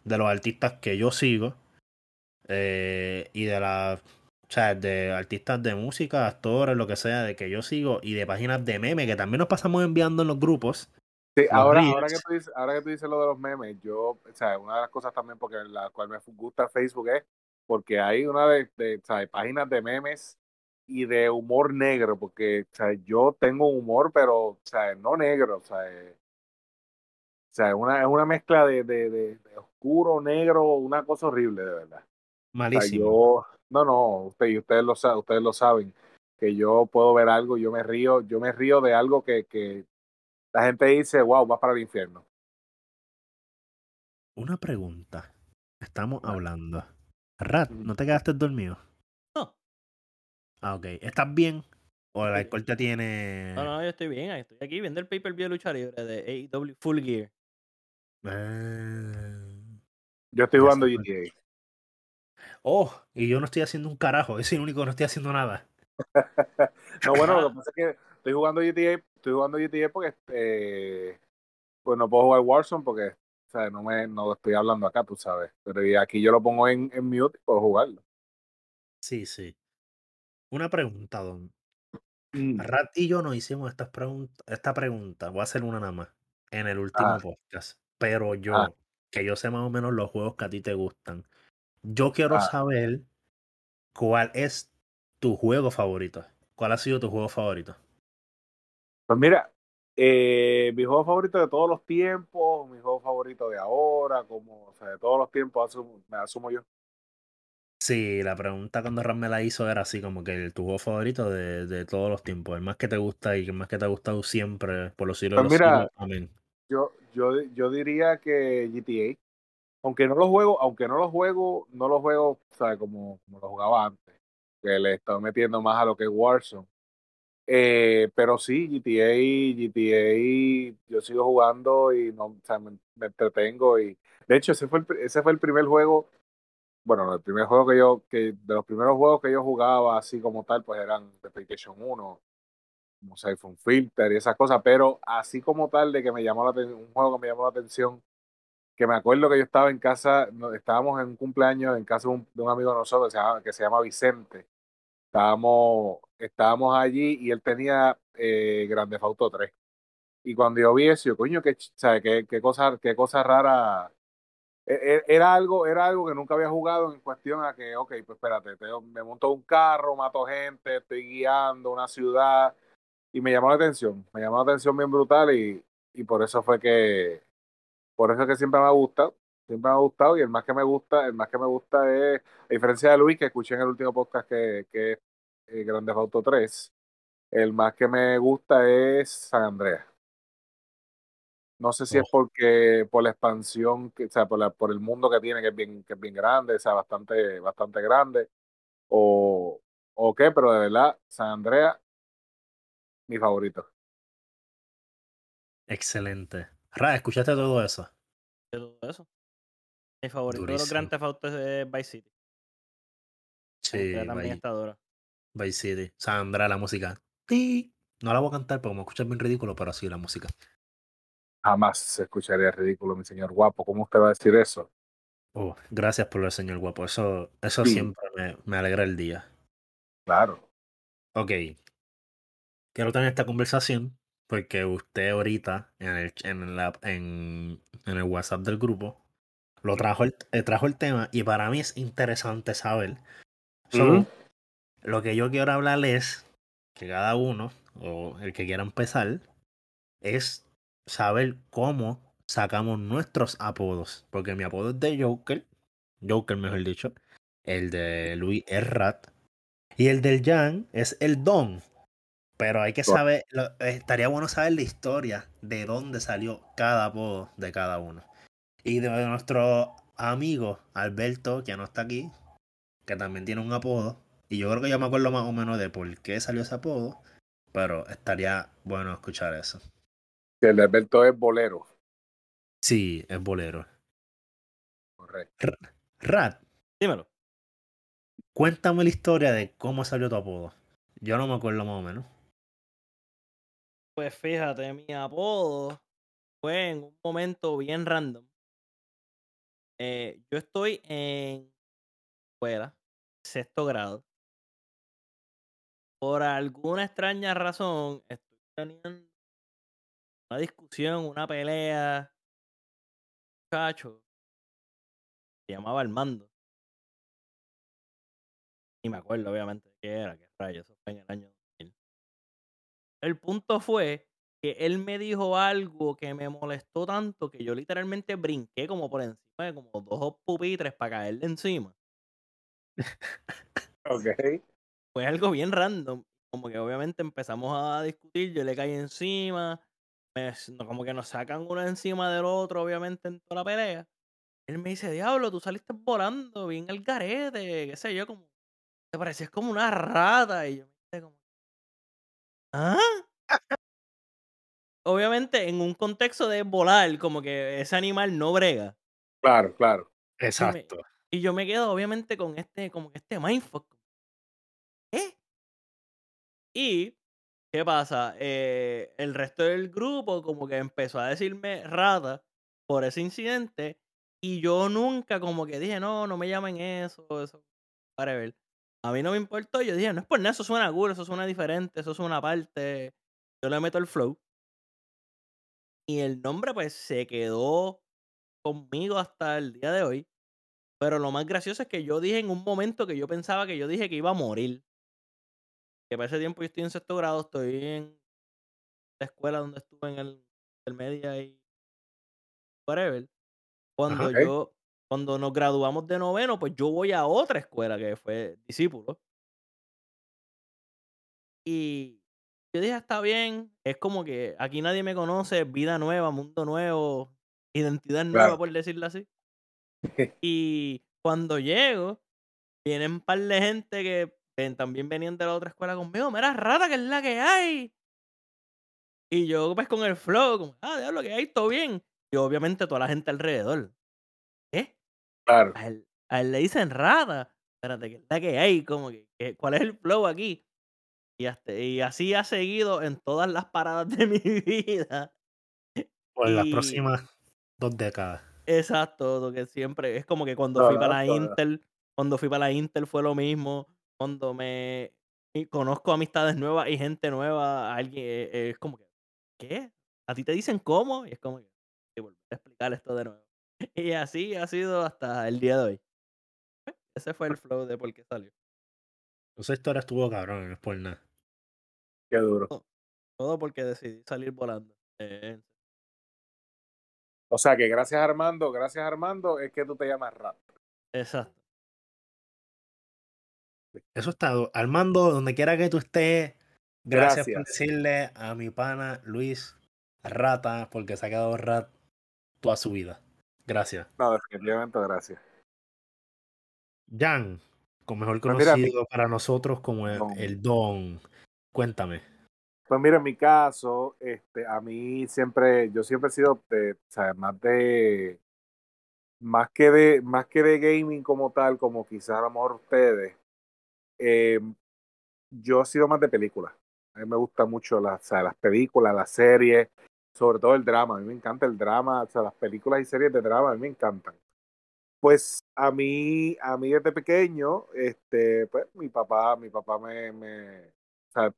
de los artistas que yo sigo eh, y de las o sea, de artistas de música, actores, lo que sea, de que yo sigo y de páginas de meme que también nos pasamos enviando en los grupos. Sí, ahora, ahora, que tú dices, ahora que tú dices lo de los memes, yo, o sea, una de las cosas también porque la cual me gusta Facebook es porque hay una de, de, o sea, de páginas de memes y de humor negro, porque o sea, yo tengo humor, pero o sea, no negro, o sea, eh, o sea, es una, es una mezcla de, de, de, de oscuro, negro, una cosa horrible, de verdad. O sea, Malísimo. yo, no, no, usted, y ustedes lo saben, ustedes lo saben, que yo puedo ver algo, yo me río, yo me río de algo que, que la gente dice, wow, vas para el infierno. Una pregunta. Estamos hablando. Rat. ¿no te quedaste dormido? Ah, ok. ¿Estás bien? ¿O el alcohol te tiene...? No, no, yo estoy bien. Estoy aquí viendo el pay-per-view de lucha libre de AEW Full Gear. Ah. Yo estoy jugando. GTA. Oh, y yo no estoy haciendo un carajo. Soy el único que no estoy haciendo nada. No, bueno, lo que pasa es que estoy jugando GTA, estoy jugando GTA porque eh, pues no puedo jugar Warzone porque o sea, no me no estoy hablando acá, tú sabes. Pero aquí yo lo pongo en, en mute y puedo jugarlo. Sí, sí. Una pregunta, Don. Mm. Rat y yo nos hicimos estas esta pregunta, voy a hacer una nada más, en el último Ah. podcast. Pero yo, Ah. que yo sé más o menos los juegos que a ti te gustan, yo quiero Ah. saber cuál es tu juego favorito. ¿Cuál ha sido tu juego favorito? Pues mira, eh, mi juego favorito de todos los tiempos, mi juego favorito de ahora, como, o sea, de todos los tiempos asumo- me asumo yo. Sí, la pregunta cuando Ram me la hizo era así, como que el- tu juego favorito de, de todos los tiempos, el más que te gusta y el más que te ha gustado siempre, por los siglos de Pues los mira, siglos. Amén. Yo, yo, yo diría que GTA, aunque no lo juego, aunque no lo juego, no lo juego, sea, como, como lo jugaba antes, que le estoy metiendo más a lo que es Warzone. Eh, pero sí, GTA, GTA, yo sigo jugando y no, o sea, me, me entretengo y de hecho ese fue el, ese fue el primer juego, bueno, no, el primer juego que yo, que de los primeros juegos que yo jugaba así como tal, pues eran de PlayStation 1, como Siphon Filter y esas cosas, pero así como tal de que me llamó la atención, un juego que me llamó la atención, que me acuerdo que yo estaba en casa, estábamos en un cumpleaños en casa de un, de un amigo de nosotros que se llama, que se llama Vicente, estábamos, estábamos allí y él tenía eh, Grande Auto 3. Y cuando yo vi eso, yo, coño, qué, ¿sabe? qué, qué cosa, qué cosa rara. E- e- Era algo, era algo que nunca había jugado en cuestión a que, ok, pues espérate, te- me monto un carro, mato gente, estoy guiando una ciudad y me llamó la atención, me llamó la atención bien brutal y, y por eso fue que, por eso es que siempre me ha gustado, siempre me ha gustado y el más que me gusta, el más que me gusta es, a diferencia de Luis que escuché en el último podcast que, que es eh, Grande Auto 3, el más que me gusta es San Andreas. No sé si es porque por la expansión, que, o sea, por, la, por el mundo que tiene, que es bien, que es bien grande, o sea, bastante, bastante grande, o, o qué, pero de verdad, San Andreas, mi favorito. Excelente. Ra, ¿escuchaste todo eso? de todo eso. Mi favorito de los Durísimo. Grand Theft Auto es Vice City. Sí, Andrea también Vice, está dura. Vice City. Sandra, la música. Ti. No la voy a cantar porque me escuchas bien ridículo, pero sí la música. Jamás se escucharía ridículo, mi señor guapo. ¿Cómo usted va a decir eso? Oh, gracias por lo señor guapo. Eso, eso Sí. siempre me, me alegra el día. Claro. Ok. Quiero tener esta conversación porque usted ahorita en el, en la- en, en el WhatsApp del grupo lo trajo el, eh, trajo el tema y para mí es interesante saber. So. Lo que yo quiero hablar es que cada uno, o el que quiera empezar, es saber cómo sacamos nuestros apodos. Porque mi apodo es de Joker, Joker mejor dicho, el de Luis es Rat, y el del Jan es el Don. Pero hay que saber, lo- estaría bueno saber la historia de dónde salió cada apodo de cada uno. Y de nuestro amigo Alberto, que no está aquí, que también tiene un apodo. Y yo creo que yo me acuerdo más o menos de por qué salió ese apodo. Pero estaría bueno escuchar eso. El de Alberto es bolero. Sí, es bolero. Correcto. Rat, Dímelo. cuéntame la historia de cómo salió tu apodo. Yo no me acuerdo más o menos. Pues fíjate, mi apodo fue en un momento bien random. Eh, yo estoy en escuela, sexto grado. Por alguna extraña razón, estoy teniendo una discusión, una pelea. Un muchacho se llamaba Armando. Y me acuerdo, obviamente, de qué era, qué rayos. Eso fue en el año 2000. El punto fue que él me dijo algo que me molestó tanto que yo literalmente brinqué como por encima de como dos pupitres para caerle encima. Ok. Fue algo bien random. Como que obviamente empezamos a discutir, yo le caí encima, como que nos sacan uno encima del otro, obviamente, en toda la pelea. Él me dice, diablo, tú saliste volando, bien el garete, qué sé yo, como, te parecías como una rata. Y yo me como, ¿ah? Obviamente, en un contexto de volar, como que ese animal no brega. Claro, claro. Exacto. Y yo me quedo, obviamente, con este, como que este mindfuck. ¿Qué? Y, ¿qué pasa? Eh, el resto del grupo como que empezó a decirme rata por ese incidente. Y yo nunca como que dije, no, no me llamen eso, eso, whatever. A mí no me importó. Yo dije, no es por nada, eso suena cool, eso suena diferente, eso es una parte. Yo le meto el flow. Y el nombre pues se quedó conmigo hasta el día de hoy. Pero lo más gracioso es que yo dije en un momento que yo pensaba que yo dije que iba a morir. Que para ese tiempo yo estoy en sexto grado, estoy en la escuela donde estuve en el, el media y whatever. Cuando yo, cuando nos graduamos de noveno, pues yo voy a otra escuela que fue discípulo. Y yo dije, está bien, es como que aquí nadie me conoce, vida nueva, mundo nuevo, identidad nueva, por decirlo así. Y cuando llego, vienen un par de gente que ven- también venían de la otra escuela conmigo. Mira, rata, que es la que hay. Y yo, pues, con el flow, como, ah, diablo, que hay, todo bien. Y obviamente toda la gente alrededor. ¿Qué? Claro. A él, a él le dicen rata. Espérate, que es la que hay, como que, que- ¿cuál es el flow aquí? Y, hasta- y así ha seguido en todas las paradas de mi vida. Por las Y- próximas dos décadas. Exacto, lo que siempre es como que cuando No, fui no, para la no. Intel, cuando fui para la Intel fue lo mismo, cuando me y conozco amistades nuevas y gente nueva. Alguien eh, eh, es como que, ¿qué? ¿A ti te dicen cómo? Y es como que, "Sí, volver a explicar esto de nuevo. Y así ha sido hasta el día de hoy. Pues, Ese fue el flow de por qué salió. Esa historia estuvo cabrón, no es por nada. Qué duro. Todo porque decidí salir volando. Eh, O sea que gracias Armando, gracias Armando, es que tú te llamas Rap. exacto. Eso está. Armando, donde quiera que tú estés, gracias, por Gracias. decirle a mi pana Luis Rata, porque se ha quedado rat toda su vida. Gracias. No, definitivamente gracias. Jan, con mejor Pues mira, conocido para nosotros como el, Don. el Don. Cuéntame. Pues mira, en mi caso, este, a mí siempre, yo siempre he sido de, o sea, más de, más que de, más que de gaming como tal, como quizás a lo mejor ustedes, eh, yo he sido más de películas. A mí me gusta mucho las, las películas, las series, sobre todo el drama. A mí me encanta el drama, o sea, las películas y series de drama a mí me encantan. Pues a mí, a mí desde pequeño, este, pues mi papá, mi papá me, me, o sea,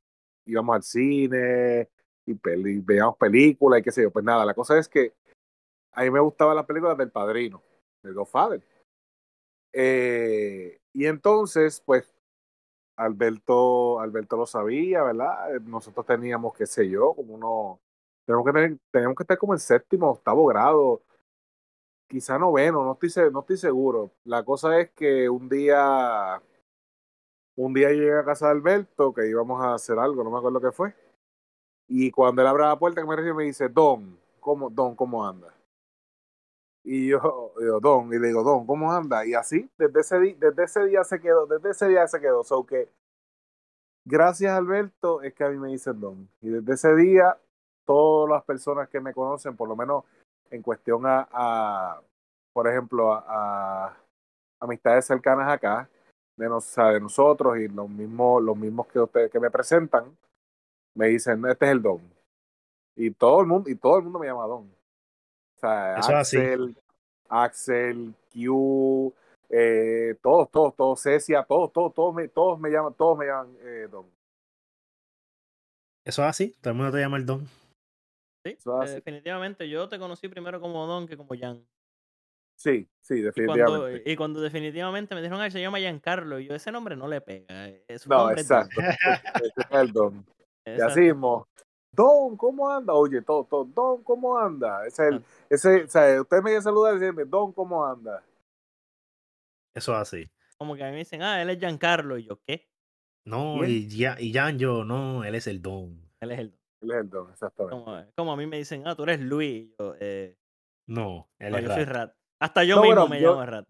íbamos al cine y peli- veíamos películas y qué sé yo. Pues nada, la cosa es que a mí me gustaban las películas del Padrino, del Godfather. Eh, y entonces, pues, Alberto, Alberto lo sabía, ¿verdad? Eh, Nosotros teníamos, qué sé yo, como uno, tenemos que tener, tenemos que estar como en séptimo, octavo grado, quizá noveno, no estoy, no estoy seguro. La cosa es que un día, un día llegué a casa de Alberto, que íbamos a hacer algo, no me acuerdo qué fue. Y cuando él abre la puerta que me recibe, me dice, Don, ¿cómo, Don, ¿cómo anda? Y yo, digo, Don, y le digo, Don, ¿cómo anda? Y así, desde ese, desde ese día se quedó, desde ese día se quedó. So que, gracias Alberto, es que a mí me dicen Don. Y desde ese día, todas las personas que me conocen, por lo menos en cuestión a, a por ejemplo, a, a amistades cercanas acá, de, nos, de nosotros y los mismos, los mismos que ustedes que me presentan, me dicen, este es el Don. Y todo el mundo, y todo el mundo me llama Don. O sea, Eso es así. Axel, Axel, Q, eh, todos, todos, todos, Cecia, todos, todos, todos me, todos me llaman, todos me llaman eh, Don. Eso es así. Todo el mundo te llama el Don. Sí, eh, definitivamente. Yo te conocí primero como Don que como Jan. Sí, sí, Y cuando, definitivamente. y cuando definitivamente me dijeron, ay, se llama Giancarlo, y yo, ese nombre no le pega. eh, Su No, nombre es Don". exacto. Ese es el Don. Y Exacto. así mismo, Don, ¿cómo anda? Oye, todo, todo, Don, ¿cómo anda? Ese es el, ese, o sea, usted me saludar y decirme, Don, ¿cómo anda? Eso es así. Como que a mí me dicen, ah, él es Giancarlo, y yo, ¿qué? No, y, ya, y Jan, yo, no, él es el Don. Él es el Don. Él es el Don, exactamente. Como, como a mí me dicen, ah, tú eres Luis, y yo, eh, No, él no, es yo soy Rat. Rat. Hasta yo No, mismo bueno, me yo- llamo Rat.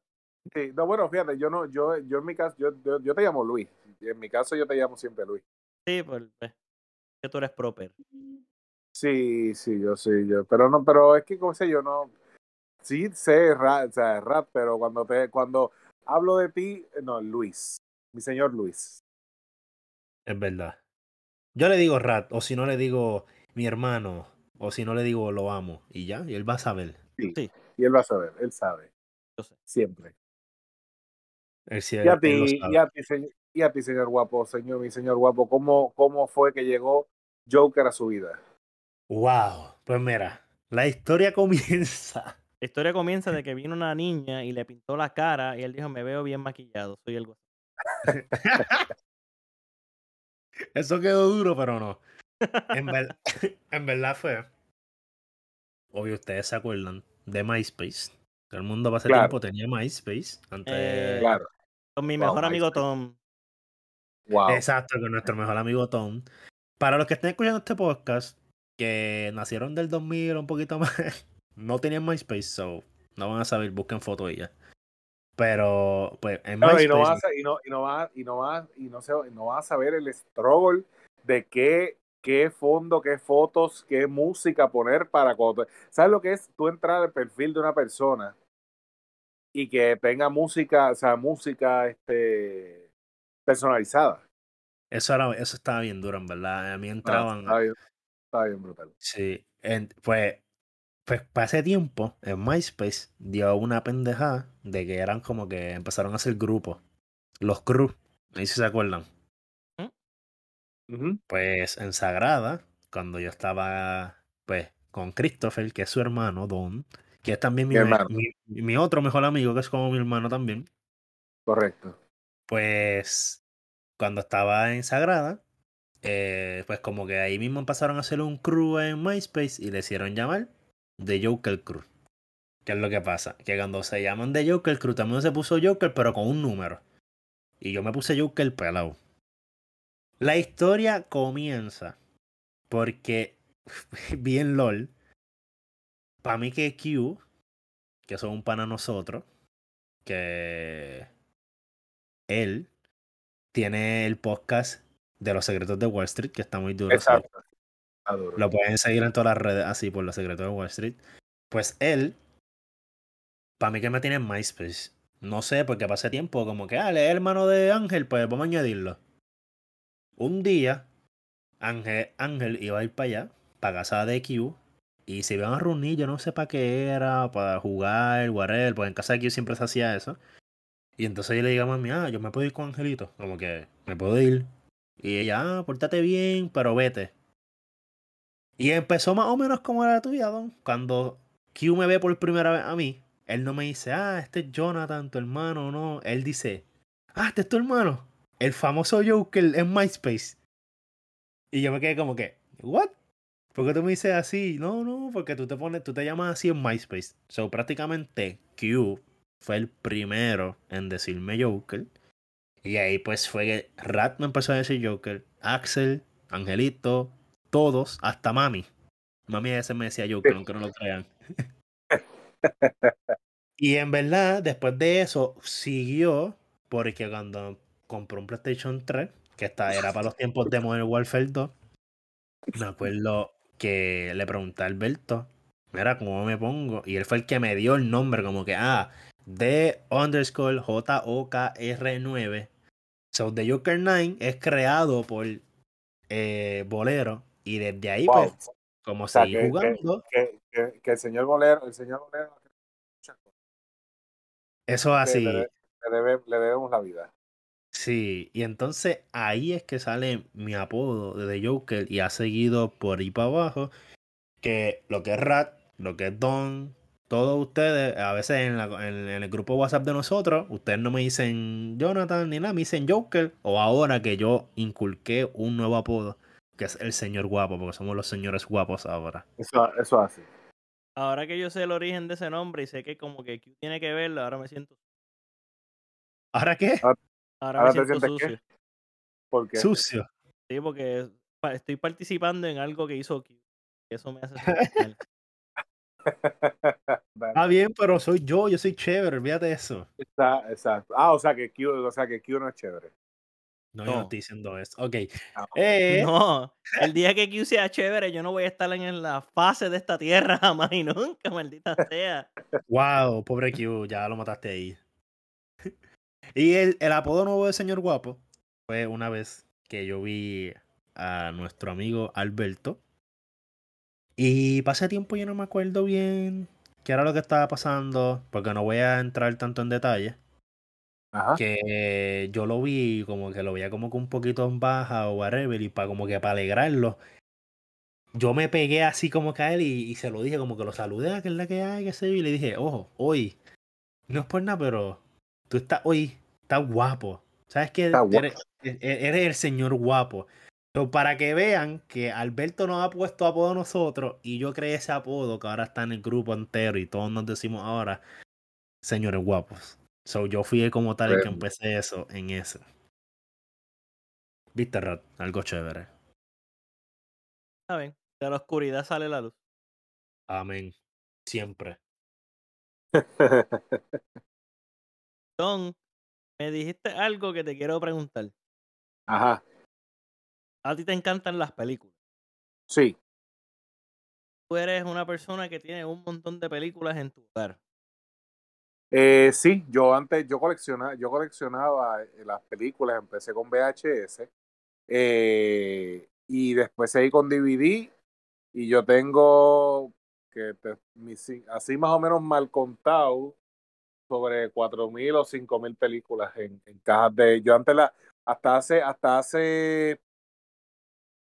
Sí, no, bueno, fíjate, yo no, yo, yo en mi caso, yo, yo, yo te llamo Luis. Y en mi caso yo te llamo siempre Luis. Sí, pues, pues, que tú eres proper. Sí, sí, yo sí, yo, pero no, pero es que como sé yo no, sí sé rap, o sea, rap, pero cuando te, cuando hablo de ti, no, Luis, mi señor Luis. Es verdad. Yo le digo Rat, o si no le digo mi hermano, o si no le digo lo amo, y ya, y él va a saber. Sí. Sí. Y él va a saber, él sabe, Yo sé. siempre. Él sí, Y a ti, y a ti, señor, y a ti, señor guapo, señor, mi señor guapo, ¿cómo, cómo fue que llegó Joker a su vida? Wow, pues mira, la historia comienza. La historia comienza de que vino una niña y le pintó la cara y él dijo, me veo bien maquillado, soy el guasón". Eso quedó duro, pero no. En, ver- en verdad fue. Obvio, ustedes se acuerdan de MySpace. Todo el mundo ese Claro. tiempo tenía MySpace. Antes Eh, Claro, Con mi Wow, mejor amigo MySpace. Tom. wow. Exacto, con nuestro mejor amigo Tom. Para los que estén escuchando este podcast, que nacieron del 2000 o un poquito más, no tenían MySpace, so no van a saber, busquen fotos y ya. Pero, pues, en Claro, MySpace. y no vas a, y no, y no vas, y no vas, y no se, no vas a saber el struggle de qué, qué fondo, qué fotos, qué música poner para cuando. ¿Sabes lo que es? Tú entrar al perfil de una persona y que tenga música, o sea, música este personalizada. Eso, era, eso estaba bien duro, en verdad. A mí entraban. Ah, bien, está bien brutal. Sí, en- pues, pues para ese tiempo, en MySpace dio una pendejada de que eran como que empezaron a hacer grupos. Los crew, ahí si se acuerdan. ¿Mm? Pues en Sagrada, cuando yo estaba pues con Christopher, que es su hermano, Don, que es también mi otro mejor amigo, que es como mi hermano también. Correcto. Pues cuando estaba en Sagrada, eh, pues como que ahí mismo empezaron a hacer un crew en MySpace y le hicieron llamar The Joker Crew. ¿Qué es lo que pasa? Que cuando se llaman The Joker Crew, también se puso Joker, pero con un número. Y yo me puse Joker pelado. La historia comienza porque, bien LOL, para mí que Q, que son un pana nosotros, que él tiene el podcast de los secretos de Wall Street, que está muy duro. Exacto. Duro. Lo pueden seguir en todas las redes así por los secretos de Wall Street. Pues él, para mí que me tiene en MySpace. No sé, porque pasé tiempo como que, ah, es hermano de Ángel, pues vamos a añadirlo. Un día, Ángel, Ángel iba a ir para allá, para casa de Q, y se iban a reunir, yo no sé para qué era, para jugar, whatever, pues en casa de Q siempre se hacía eso. Y entonces yo le digo a mami, ah, yo me puedo ir con Angelito, como que me puedo ir. Y ella, ah, pórtate bien, pero vete. Y empezó más o menos como era tu vida, Don. Cuando Q me ve por primera vez a mí, él no me dice, ah, este es Jonathan, tu hermano, no. Él dice, ah, este es tu hermano. El famoso Joker en MySpace. Y yo me quedé como que, ¿what? ¿Por qué tú me dices así? No, no, porque tú te pones, tú te llamas así en MySpace. So, prácticamente Q fue el primero en decirme Joker. Y ahí pues fue que Rat me empezó a decir Joker, Axel, Angelito, todos, hasta Mami. Mami a veces me decía Joker, aunque no lo crean. y en verdad, después de eso, siguió, porque cuando compró un PlayStation 3, que esta era para los tiempos de Modern Warfare 2, me acuerdo que le pregunté a Alberto, mira, ¿cómo me pongo? Y él fue el que me dio el nombre, como que, ah, D underscore J-O-K-R-9. So, The Joker 9 es creado por eh, Bolero. Y desde ahí, Wow. pues, como sea, seguí que- jugando, Que, que, que el señor Bolero, el señor Bolero, eso que así. le, de- le debe- le debemos la vida. Sí, y entonces ahí es que sale mi apodo de The Joker y ha seguido por ahí para abajo que lo que es Rat, lo que es Don, todos ustedes, a veces en, la- en- en el grupo WhatsApp de nosotros, ustedes no me dicen Jonathan ni nada, me dicen Joker, o ahora que yo inculqué un nuevo apodo, que es el señor guapo, porque somos los señores guapos ahora. Eso, eso así. Ahora que yo sé el origen de ese nombre y sé que como que Q tiene que verlo, ahora me siento, ¿Ahora qué? ahora Ahora me siento sientes qué? sucio. Sucio. Sí, porque estoy participando en algo que hizo Q. Eso me hace. Está bien, pero soy yo, yo soy chévere, olvídate de eso. Está- exacto. Ah, o sea que Q, o sea que Q no es chévere. No, yo no No. estoy diciendo eso. Ok. Ah, Eh, No, el día que Q sea chévere, yo no voy a estar en la fase de esta tierra jamás y nunca, maldita sea. Wow, pobre Q, ya lo mataste ahí. Y el, el apodo nuevo del señor guapo fue una vez que yo vi a nuestro amigo Alberto. Y pasé tiempo yo no me acuerdo bien qué era lo que estaba pasando, porque no voy a entrar tanto en detalle. Ajá. Que yo lo vi como que lo veía como que un poquito en baja o whatever, y para como que para alegrarlo. Yo me pegué así como que a él y, y se lo dije, como que lo saludé, "Ah, que es la que hay, que yo", y le dije, ojo, hoy, no es por nada, pero tú estás hoy, estás guapo. ¿Sabes que eres, e- eres el señor guapo? Pero para que vean que Alberto nos ha puesto apodo a nosotros y yo creé ese apodo que ahora está en el grupo entero y todos nos decimos ahora, señores guapos. So yo fui como tal el que empecé eso en eso. ¿Viste, Rod? Algo chévere. ¿Saben? De la oscuridad sale la luz. Amén. Siempre. Don, me dijiste algo que te quiero preguntar. Ajá. A ti te encantan las películas. Sí. Tú eres una persona que tiene un montón de películas en tu hogar. Eh, sí, yo antes, yo coleccionaba, yo coleccionaba eh, las películas, empecé con VHS eh, y después seguí con DVD y yo tengo que te- mis- así más o menos mal contado sobre cuatro mil o cinco mil películas en, en cajas de yo antes la hasta hace hasta hace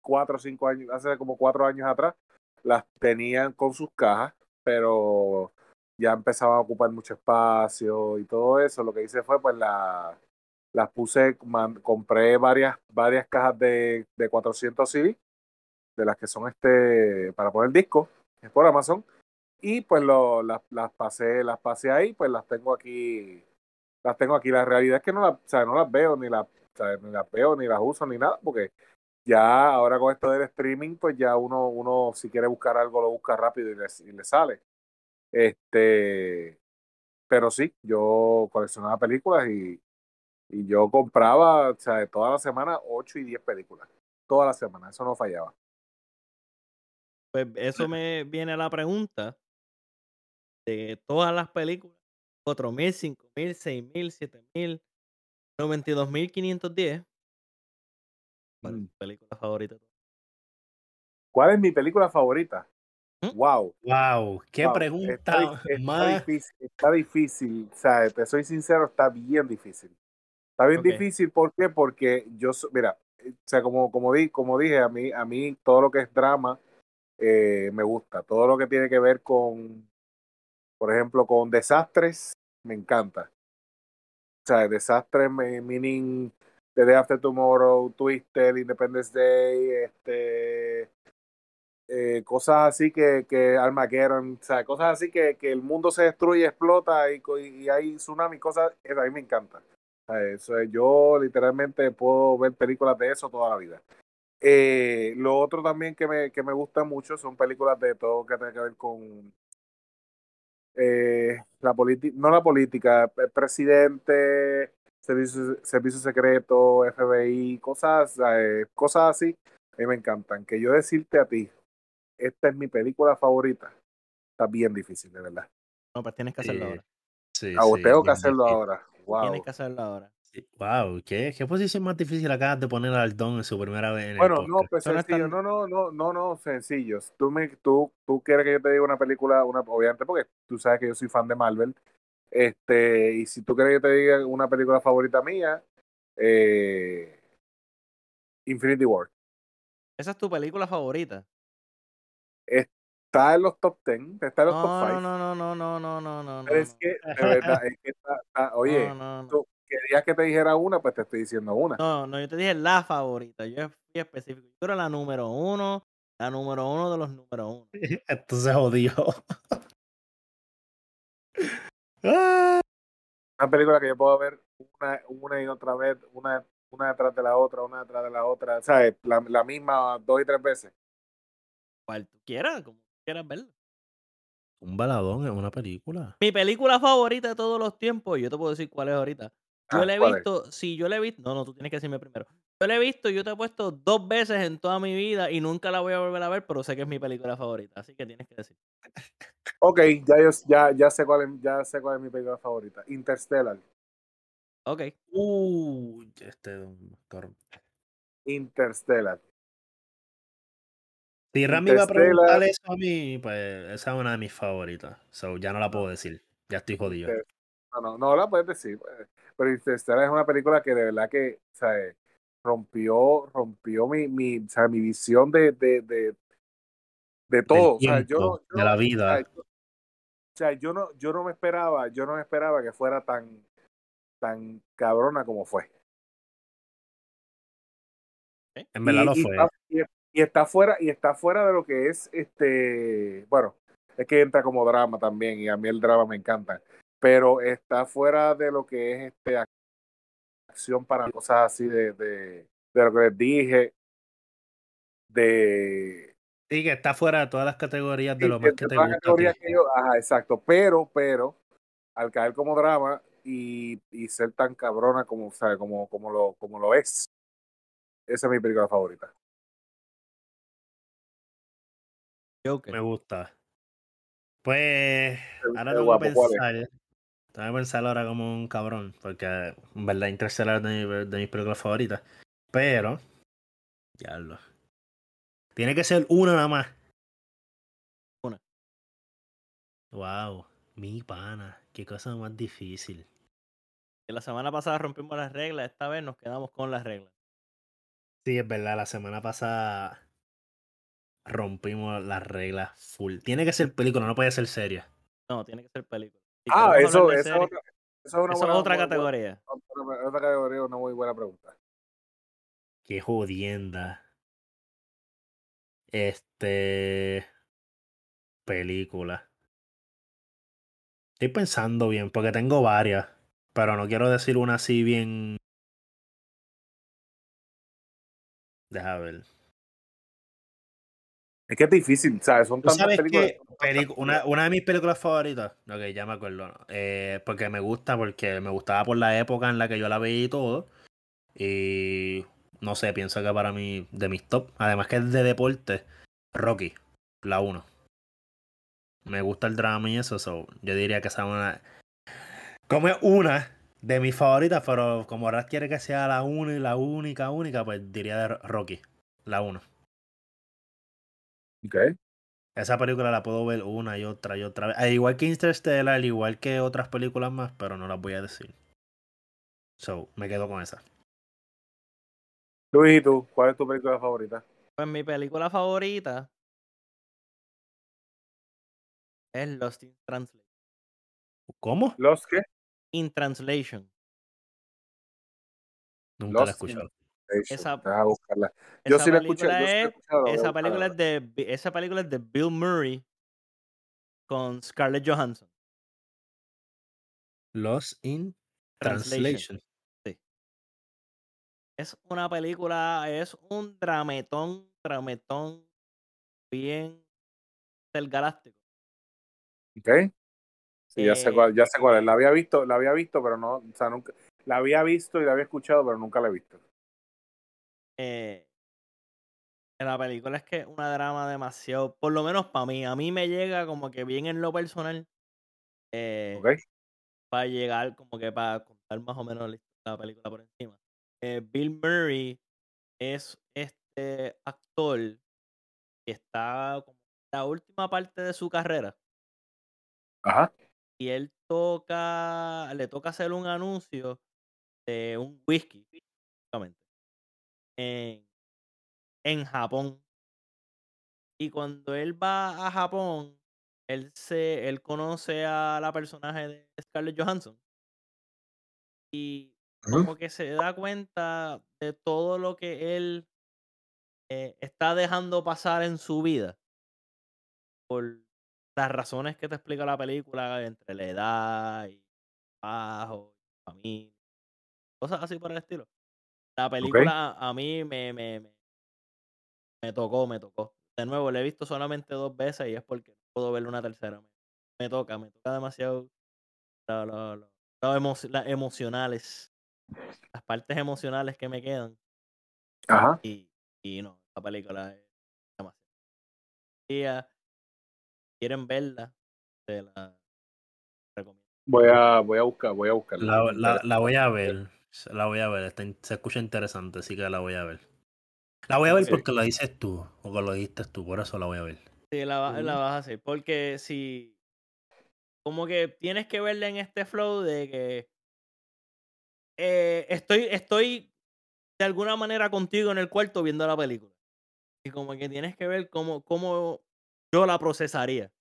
cuatro o cinco años, hace como cuatro años atrás, las tenían con sus cajas, pero ya empezaban a ocupar mucho espacio y todo eso. Lo que hice fue, pues, la, las puse, compré varias, varias cajas de, de 400 CD, de las que son este, para poner disco, es por Amazon, y pues lo, las, las pasé, las pasé ahí, pues las tengo aquí, las tengo aquí. La realidad es que no las, o sea, no las veo, ni las, ni las veo, ni las uso, ni nada, porque ya ahora con esto del streaming, pues ya uno, uno si quiere buscar algo, lo busca rápido y le, y le sale. Este, pero sí, yo coleccionaba películas y, y yo compraba, o sea, toda la semana 8 y 10 películas. Toda la semana, eso no fallaba. Pues eso me viene a la pregunta de todas las películas, 4.000, 5.000, 6.000, 7.000, 92.510. ¿Cuál es Mm. tu película favorita? ¿Cuál es mi película favorita? ¿Mm? Wow. Wow, qué wow, pregunta está más. difícil, está difícil, o sea, te soy sincero, está bien difícil. Está bien difícil, ¿por qué? Porque yo, mira, o sea, como, como, di, como dije, a mí, a mí todo lo que es drama eh, me gusta. Todo lo que tiene que ver con, por ejemplo, con desastres, me encanta. O sea, desastres, me- meaning The Day After Tomorrow, Twister, Independence Day, este, eh, cosas así que, que Armageddon, o sea, cosas así que, que el mundo se destruye, explota y, y hay tsunami, cosas, a mí me encanta. Eso es- yo literalmente puedo ver películas de eso toda la vida. Eh, lo otro también que me, que me gusta mucho son películas de todo que tiene que ver con eh, la política, no la política, el presidente, servicio, servicio secreto, FBI, cosas, eh, cosas así, a mí me encantan. Que yo decirte a ti, esta es mi película favorita, está bien difícil, de verdad. No, pero tienes que hacerlo Sí, ahora. sí, Ah, sí, tengo que hacerlo ahora. Wow. Tienes que hacerlo ahora. Wow, ¿qué, qué posición más difícil acabas de poner al Don en su primera vez en el Bueno, no, pues sencillo, no, no, no, no, no, sencillos. Tú me, tú, tú quieres que yo te diga una película, una, obviamente porque tú sabes que yo soy fan de Marvel. Este, y si tú quieres que te diga una película favorita mía, eh, Infinity War. Esa es tu película favorita. Está en los top 10, está en los top No, 5. no, no, no, no, no, no, no, no. pero es que, de verdad, es que está, está- oye, No, no, no. tú querías que te dijera una, pues te estoy diciendo una. No, no, yo te dije la favorita. Yo fui específico. Yo era la número uno, la número uno de los número uno. Esto se jodió. Ah, Una película que yo puedo ver una, una y otra vez, una, una detrás de la otra, una detrás de la otra, ¿sabes? La, la misma dos y tres veces. Cual tú quieras, como quieras verlo. Un baladón en una película. Mi película favorita de todos los tiempos, yo te puedo decir cuál es ahorita. Yo Ah, la he ¿cuál es? visto, si yo la he visto, no, no, tú tienes que decirme primero. Yo la he visto, yo te he puesto dos veces en toda mi vida y nunca la voy a volver a ver, pero sé que es mi película favorita, así que tienes que decir. Ok, ya, yo, ya, ya, sé cuál es, ya sé cuál es mi película favorita. Interstellar. Ok. Uh, este Don, cabrón. Interstellar. Si Rami iba a preguntar eso a mí, pues esa es una de mis favoritas. So, ya no la puedo decir. Ya estoy jodido. No, no, no la puedes decir. pues. Pero Interstellar es una película que de verdad que, ¿sabes? Rompió, rompió mi, mi, o sea, mi visión de, de, de, de todo. O sea, yo, de la vida. O sea, yo, o sea, yo no, yo no me esperaba, yo no me esperaba que fuera tan, tan cabrona como fue. En verdad y, lo fue. está, y- y está fuera, y está fuera de lo que es este, bueno, es que entra como drama también, y a mí el drama me encanta. Pero está fuera de lo que es este ac- acción para cosas así de, de, de lo que les dije. De, Sí, que está fuera de todas las categorías de lo más que te gusta. que yo- ajá, exacto. Pero, pero, al caer como drama y, y ser tan cabrona como, sabe, como, como lo, como lo es, esa es mi película favorita. Joker. Me gusta. Pues ahora tengo que pensar. Tengo que pensar ahora como un cabrón. Porque en verdad Interstellar es de, mi- de mis películas favoritas. Pero. Ya lo. Tiene que ser una nada más. Una. Wow. Mi pana. Qué cosa más difícil. La semana pasada rompimos las reglas, esta vez nos quedamos con las reglas. Sí, es verdad, la semana pasada rompimos las reglas full. Tiene que ser película, no puede ser serie. No, tiene que ser película. Ah, eso, eso, es series, otra, eso es una eso es buena- otra buena- categoría. Otra, otra categoría, una muy buena pregunta. Qué jodienda. Este. Película. Estoy pensando bien, porque tengo varias. Pero no quiero decir una así bien. Deja ver. Es que es difícil, ¿sabes? Son ¿Tú tantas sabes películas. que una, una de mis películas favoritas? Ok, ya me acuerdo. ¿no? Eh, porque me gusta, porque me gustaba por la época en la que yo la veía y todo. Y no sé, pienso que para mí, de mis top, además que es de deporte, Rocky, la 1. Me gusta el drama y eso, so, yo diría que esa es una. Como es una de mis favoritas, pero como ahora quiere que sea la una y la única, única, pues diría de Rocky, la 1. Ok. Esa película la puedo ver una y otra y otra vez. Al igual que Interstellar, al igual que otras películas más, pero no las voy a decir. So, me quedo con esa. Luis, ¿y tú? ¿Cuál es tu película favorita? Pues mi película favorita es Lost in Translation. ¿Cómo? ¿Los qué? In Translation. Nunca la he Lost in- escuchado. Esa- Deja buscarla. Yo Esa sí la escuché. película Yo sí es- a Esa película, es de, esa película es de Bill Murray con Scarlett Johansson. Lost in Translation. Translation. Es una película, es un drametón, drametón bien del galáctico. Ok. Sí, ya sé Eh, cuál, ya sé cuál es. La había visto, la había visto, pero no, o sea, nunca, la había visto y la había escuchado, pero nunca la he visto. Eh, en la película es que es una drama demasiado, por lo menos para mí, a mí me llega como que bien en lo personal. eh, Ok. para llegar, como que para contar más o menos la película por encima. Eh, Bill Murray es este actor que está como en la última parte de su carrera Ajá. y él toca, le toca hacer un anuncio de un whisky, básicamente, en, en Japón. Y cuando él va a Japón, él se, él conoce a la personaje de Scarlett Johansson. Y como que se da cuenta de todo lo que él eh, está dejando pasar en su vida por las razones que te explica la película entre la edad y trabajo, familia, cosas así por el estilo. La película a, a mí me, me, me, me tocó, me tocó. De nuevo, la he visto solamente dos veces y es porque no puedo verla una tercera. Me, me toca, me toca demasiado lo- lo- lo- lo emo- las emocionales, las partes emocionales que me quedan. Ajá. Y, y no, la película es demasiado. Si ah, quieren verla, se la recomiendo. Voy a, voy a buscar, voy a buscarla. La, la voy a ver. La voy a ver. está se escucha interesante, así que la voy a ver. La voy a ver porque lo dices tú, o que lo dijiste tú, por eso la voy a ver. Sí, la, la vas a hacer. Porque si. Como que tienes que verla en este flow de que. eh, estoy, estoy de alguna manera contigo en el cuarto viendo la película. Y como que tienes que ver cómo, cómo yo la procesaría.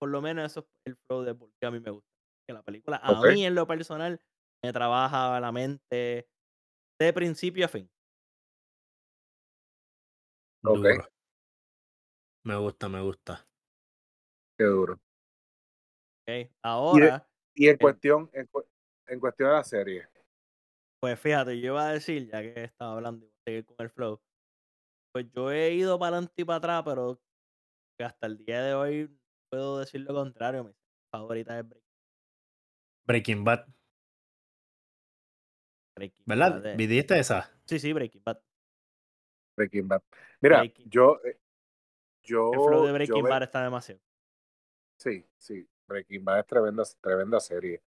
Por lo menos eso es el flow de por qué a mí me gusta. Que la película, a mí en lo personal, me trabaja la mente de principio a fin. Ok. Duro. Me gusta, me gusta. Qué duro. ¿ok? Ahora, Y en cuestión, en, en cuestión de la serie. pues fíjate, yo iba a decir, ya que estaba hablando y voy a seguir con el flow, pues yo he ido para adelante y para atrás, pero que hasta el día de hoy puedo decir lo contrario. Mi favorita es Breaking, Breaking Bad, Breaking ¿verdad? Bad, eh. ¿Viste esa? Sí, sí, Breaking Bad. Breaking Bad. Mira, Breaking- yo, eh, yo, El flow de Breaking Bad está demasiado. Sí, sí. Breaking Bad es tremenda, tremenda serie.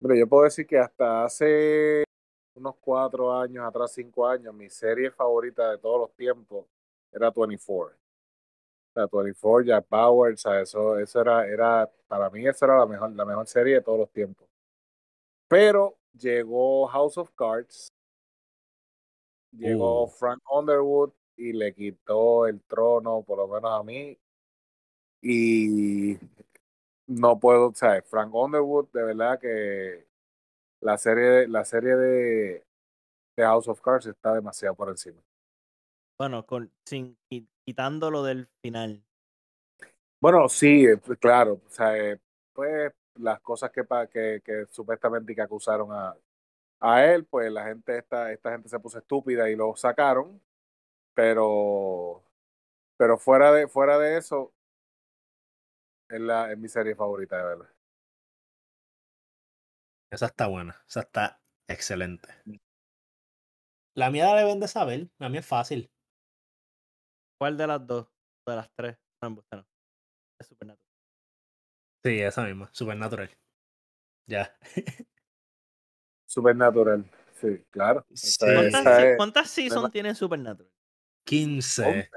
Mira, yo puedo decir que hasta hace unos cuatro años, atrás cinco años, mi serie favorita de todos los tiempos era 24. O sea, 24, Jack Bauer, o sea, eso, eso era, era, para mí esa era la mejor, la mejor serie de todos los tiempos. Pero llegó House of Cards llegó Uh. Frank Underwood y le quitó el trono, por lo menos a mí. Y no puedo, o sea, Frank Underwood, de verdad que la serie, la serie de, de House of Cards está demasiado por encima. Bueno, con, sin, qui- quitándolo del final. Bueno, sí, eh, pues, claro, o sea, eh, pues las cosas que, pa- que, que supuestamente que acusaron a, a él, pues la gente, esta, esta gente se puso estúpida y lo sacaron, pero, pero fuera de, fuera de eso, es, la, es mi serie favorita, de verdad. Esa está buena. Esa está excelente. La mía la deben de saber. La mía es fácil. ¿Cuál de las dos? De las tres. No, no. Es Supernatural. Sí, esa misma. Supernatural. Ya. Supernatural, sí, claro. Esa Sí. es- ¿Cuántas, esa se- es- ¿cuántas seasons tiene Supernatural? 15. 11,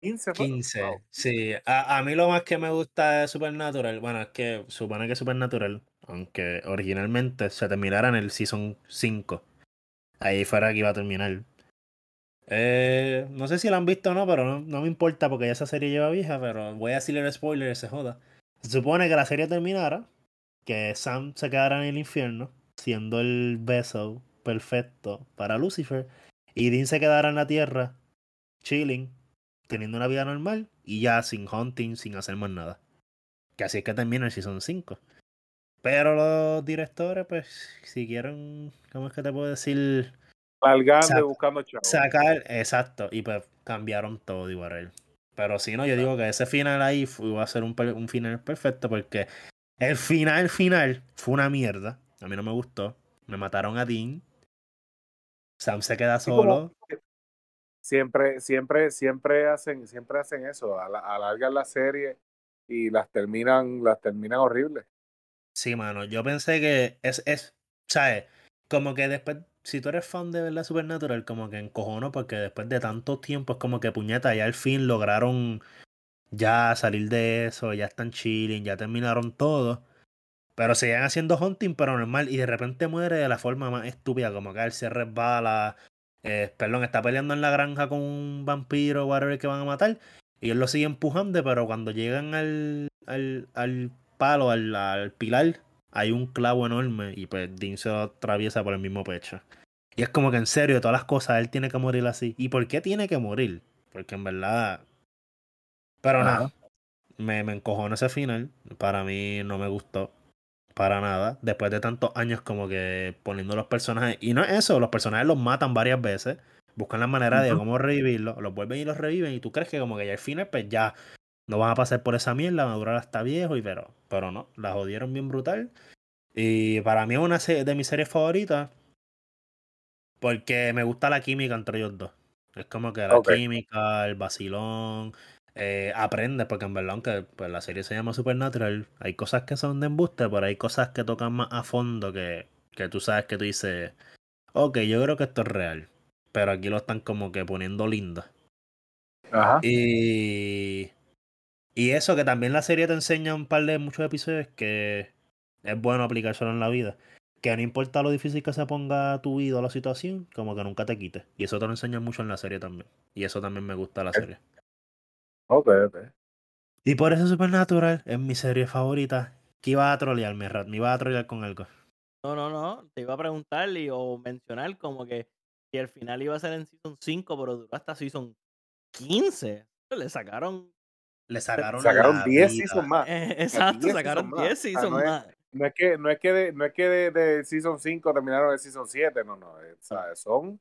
15, fue. 15. Wow. Sí. A, a mí lo más que me gusta de Supernatural, bueno, es que supone que Supernatural, aunque originalmente se terminara en el Season 5, ahí fuera que iba a terminar. Eh, no sé si la han visto o no, pero no, no me importa porque ya esa serie lleva vieja, pero voy a decirle el spoiler, se joda. Se supone que la serie terminara, que Sam se quedara en el infierno, siendo el beso perfecto para Lucifer, y Dean se quedara en la tierra, chilling, teniendo una vida normal, y ya sin hunting, sin hacer más nada. Que así es que termina el Season 5. Pero los directores, pues, siguieron, ¿cómo es que te puedo decir? Y buscando chavos. Sacar, exacto, y pues cambiaron todo igual. Pero si no, yo digo que ese final ahí fu- iba a ser un, un final perfecto porque el final final fue una mierda. A mí no me gustó. Me mataron a Dean. Sam se queda como- solo. siempre, siempre, siempre hacen, siempre hacen eso, ala- alargan la serie y las terminan, las terminan horribles. Sí, mano, yo pensé que es, es, ¿sabes? Como que después, si tú eres fan de verdad Supernatural, como que encojono porque después de tanto tiempo es como que puñeta, ya al fin lograron ya salir de eso, ya están chilling, ya terminaron todo. Pero siguen haciendo hunting, pero normal, y de repente muere de la forma más estúpida, como que él se resbala, eh, perdón, está peleando en la granja con un vampiro whatever que van a matar, y él lo sigue empujando, pero cuando llegan al, al, al palo, al, al pilar, hay un clavo enorme, y pues Dean se lo atraviesa por el mismo pecho. Y es como que en serio, todas las cosas, él tiene que morir así. ¿Y por qué tiene que morir? Porque en verdad... Pero Ajá. nada, me, me encojó ese final, para mí no me gustó. Para nada. Después de tantos años como que poniendo los personajes. Y no es eso, los personajes los matan varias veces. Buscan la manera de cómo revivirlos. Los vuelven y los reviven. Y tú crees que como que ya al final pues ya no van a pasar por esa mierda. Van a durar hasta viejo. Y pero, pero no. La jodieron bien brutal. Y para mí es una de mis series favoritas. Porque me gusta la química entre ellos dos. Es como que la química, el vacilón. Eh, aprendes, porque en verdad, aunque pues, la serie se llama Supernatural, hay cosas que son de embuste, pero hay cosas que tocan más a fondo que, que tú sabes que tú dices, ok, yo creo que esto es real. Pero aquí lo están como que poniendo lindo. Ajá. Y, y eso que también la serie te enseña un par de muchos episodios que es bueno aplicárselo en la vida. Que no importa lo difícil que se ponga tu vida o la situación, como que nunca te quites. Y eso te lo enseñan mucho en la serie también. Y eso también me gusta la serie. Ok, ok. Y por eso Supernatural es mi serie favorita. Que iba a trolearme, Rat. Me iba a trolear con algo. No, no, no. Te iba a preguntar y, o mencionar como que si el final iba a ser en Season 5, pero duró hasta Season 15. Le sacaron. Le sacaron, Sacaron la 10 vida. seasons más. eh, exacto, 10 sacaron seasons más. 10 O sea, Seasons no es- más. No es que, no es que de, no es que de, de Season 5 terminaron el Season 7, no, no. eh, sea, son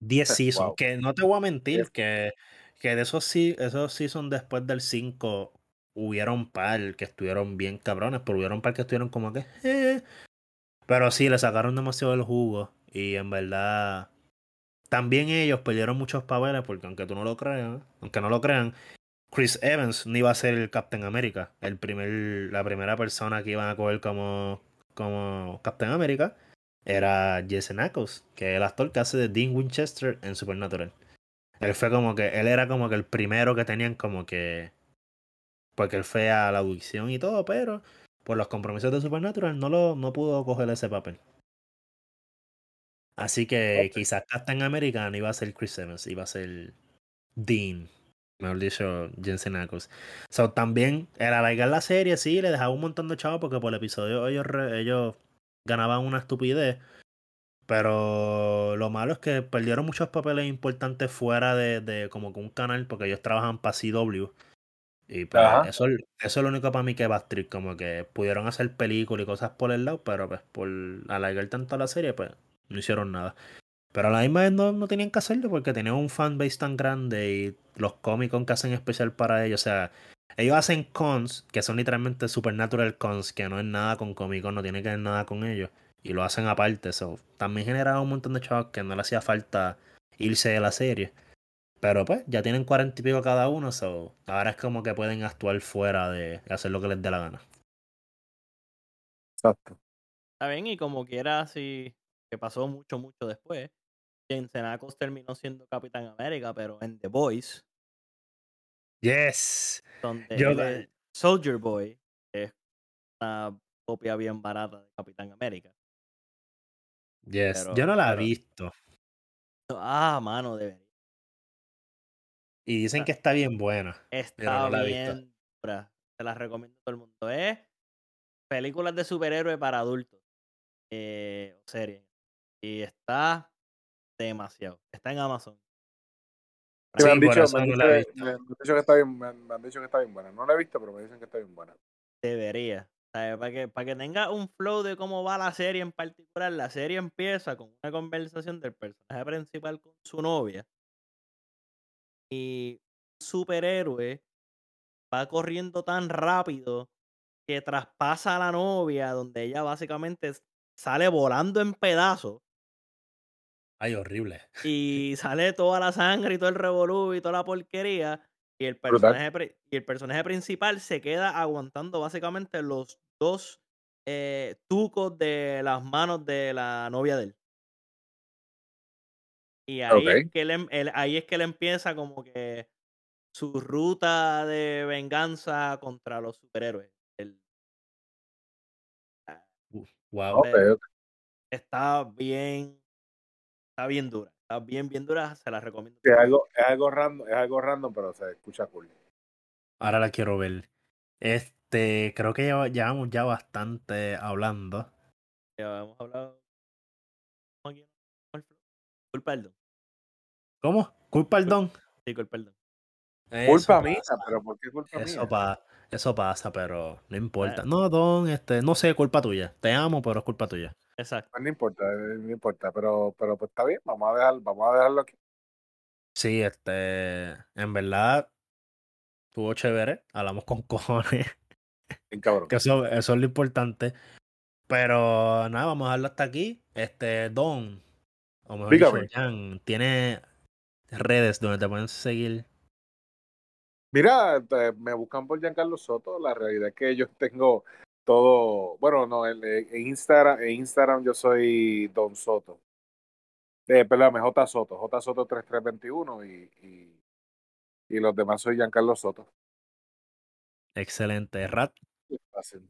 10 seasons. Wow. Que no te voy a mentir, Diez. que, que de esos, sí- esos seasons después del 5 hubieron par que estuvieron bien cabrones, pero hubieron par que estuvieron como que. eh. Pero sí, le sacaron demasiado el jugo. Y en verdad. También ellos perdieron muchos papeles, porque aunque tú no lo creas, aunque no lo crean, Chris Evans no iba a ser el Captain America, el primer, la primera persona que iban a coger como, como Captain America era Jason Ackles, que es el actor que hace de Dean Winchester en Supernatural. Él fue como que, él era como que el primero que tenían como que, porque él fue a la audición y todo, pero por los compromisos de Supernatural no lo, no pudo coger ese papel. Así que quizás Captain America no iba a ser Chris Evans, iba a ser Dean. Mejor dicho, Jensen Ackles. So, también, el alargar la serie, sí, le dejaba un montón de chavos porque por el episodio ellos, ellos ganaban una estupidez. Pero lo malo es que perdieron muchos papeles importantes fuera de, de como que un canal porque ellos trabajan para CW. Y pues eso, es- eso es lo único para mí que va a trip, como que pudieron hacer películas y cosas por el lado, pero pues por alargar tanto la serie, pues no hicieron nada. Pero a la misma vez no, no tenían que hacerlo porque tenían un fanbase tan grande y los Comic Con que hacen especial para ellos. O sea, ellos hacen cons que son literalmente supernatural cons, que no es nada con Comic Con, no tiene que ver nada con ellos. Y lo hacen aparte. So, también generaba un montón de chavos que no le hacía falta irse de la serie. Pero pues, ya tienen cuarenta y pico cada uno, so ahora es como que pueden actuar fuera de hacer lo que les dé la gana. Exacto. Está bien, y como quiera, así que pasó mucho, mucho después. Jensen Ackles terminó siendo Capitán América, pero en The Boys, Yes. donde Yo- él es Soldier Boy, es una copia bien barata de Capitán América. Yes. Pero- Yo no la he visto. Ah, mano, debería. Y dicen que está bien buena. Está no la bien dura. Se las recomiendo a todo el mundo. Es películas de superhéroes para adultos. Eh, o series. Y está demasiado. Está en Amazon. Sí, me han dicho, me han que- visto. me han dicho que está bien, me han, me han dicho que está bien buena. No la he visto, pero me dicen que está bien buena. Debería. ¿Sabes? Para que, para que tenga un flow de cómo va la serie en particular, la serie empieza con una conversación del personaje principal con su novia. Y un superhéroe va corriendo tan rápido que traspasa a la novia, donde ella básicamente sale volando en pedazos Ay, horrible. y sale toda la sangre y todo el revolú y toda la porquería. Y el personaje, y el personaje principal se queda aguantando básicamente los dos eh, tucos de las manos de la novia de él. Y ahí, es que él, em- él- ahí es que él empieza como que su ruta de venganza contra los superhéroes. El- Wow. Está bien, está bien dura. Está bien, bien dura. Se la recomiendo. Sí, es algo, es algo random, es algo random, pero se escucha cool. Ahora la quiero ver. Este, creo que ya llevamos ya bastante hablando. Ya hemos hablado. ¿Cómo aquí? ¿Cómo el flow? Cool, perdón. ¿Cómo? Culpa al don. Sí, cool, perdón. Culpa Eso mía, pasa, pero ¿por qué culpa Eso, mía? pa- eso pasa, pero no importa. Ah. No, don, este, no sé, culpa tuya. Te amo, pero es culpa tuya. Exacto. Pues no importa, eh, no importa, pero, pero pues está bien, vamos a dejar, vamos a dejarlo aquí. Sí, este, en verdad, estuvo chévere. Hablamos con cojones. Bien cabrón. Que eso, eso es lo importante. Pero nada, vamos a dejarlo hasta aquí. Este, Don, o mejor Dígame. dicho, Jan, tiene redes donde te pueden seguir. Mira, eh, me buscan por Giancarlo Soto. La realidad es que yo tengo todo. Bueno, no, en, en Instagram, en Instagram yo soy Don Soto. Eh, perdón, J Soto, J Soto 3321 y, y, y los demás soy Giancarlo Soto. Excelente. Rat, Fácil.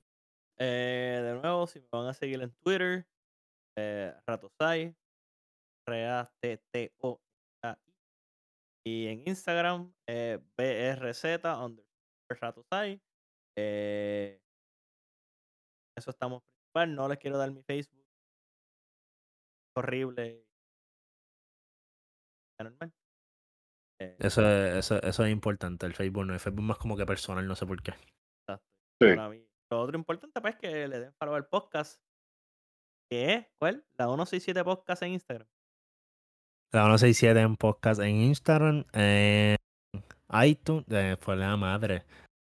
Eh, de nuevo, si me van a seguir en Twitter, eh, Ratosai, R-A-T-T-O. Y en Instagram, eh, BRZ, underscore Ratosai. Eh, eso estamos principal. No les quiero dar mi Facebook. Horrible. Normal. Eh, eso, es- eso, eso es importante. El Facebook no. El Facebook más como que personal, no sé por qué. exacto. Sí. Para mí. Lo otro importante pues, es que le den follow al podcast. ¿Qué es? ¿Cuál? La 167 Podcast en Instagram. La 167 en podcast en Instagram, en iTunes, eh, fue la madre,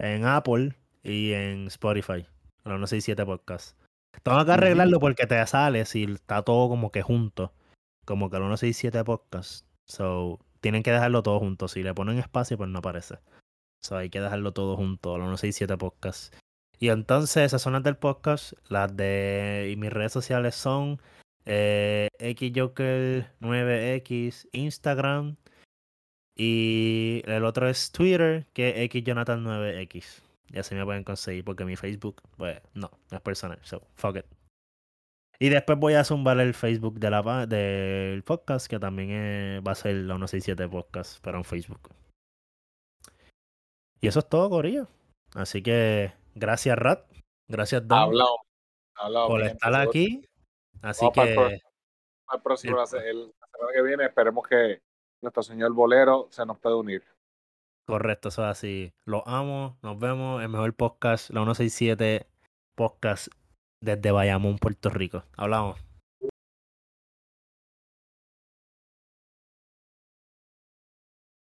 en Apple y en Spotify. La 167 podcast. Tengo que arreglarlo porque te sale si está todo como que junto. Como que la 167 podcast. So, tienen que dejarlo todo junto. Si le ponen espacio, pues no aparece. So, hay que dejarlo todo junto, la 167 podcast. Y entonces, esas son las del podcast. Las de. Y mis redes sociales son. Eh, XJoker9X, Instagram. Y el otro es Twitter, que es XJonathan9X. Y así me pueden conseguir porque mi Facebook, pues, no, no es personal. So, fuck it. Y después voy a zumbar el Facebook de la, del podcast, que también va a ser la 167 Podcast, pero en Facebook. Y eso es todo, Corillo. Así que gracias, Rat. Gracias, Don, Hablamos. Hablamos. por estar Seguro- aquí. Así Vamos para el que próximo, El- se- el- la semana que viene, esperemos que nuestro señor Bolero se nos pueda unir. Correcto, eso es así. Los amo, nos vemos. El mejor podcast, la 167 Podcast desde Bayamón, Puerto Rico. Hablamos.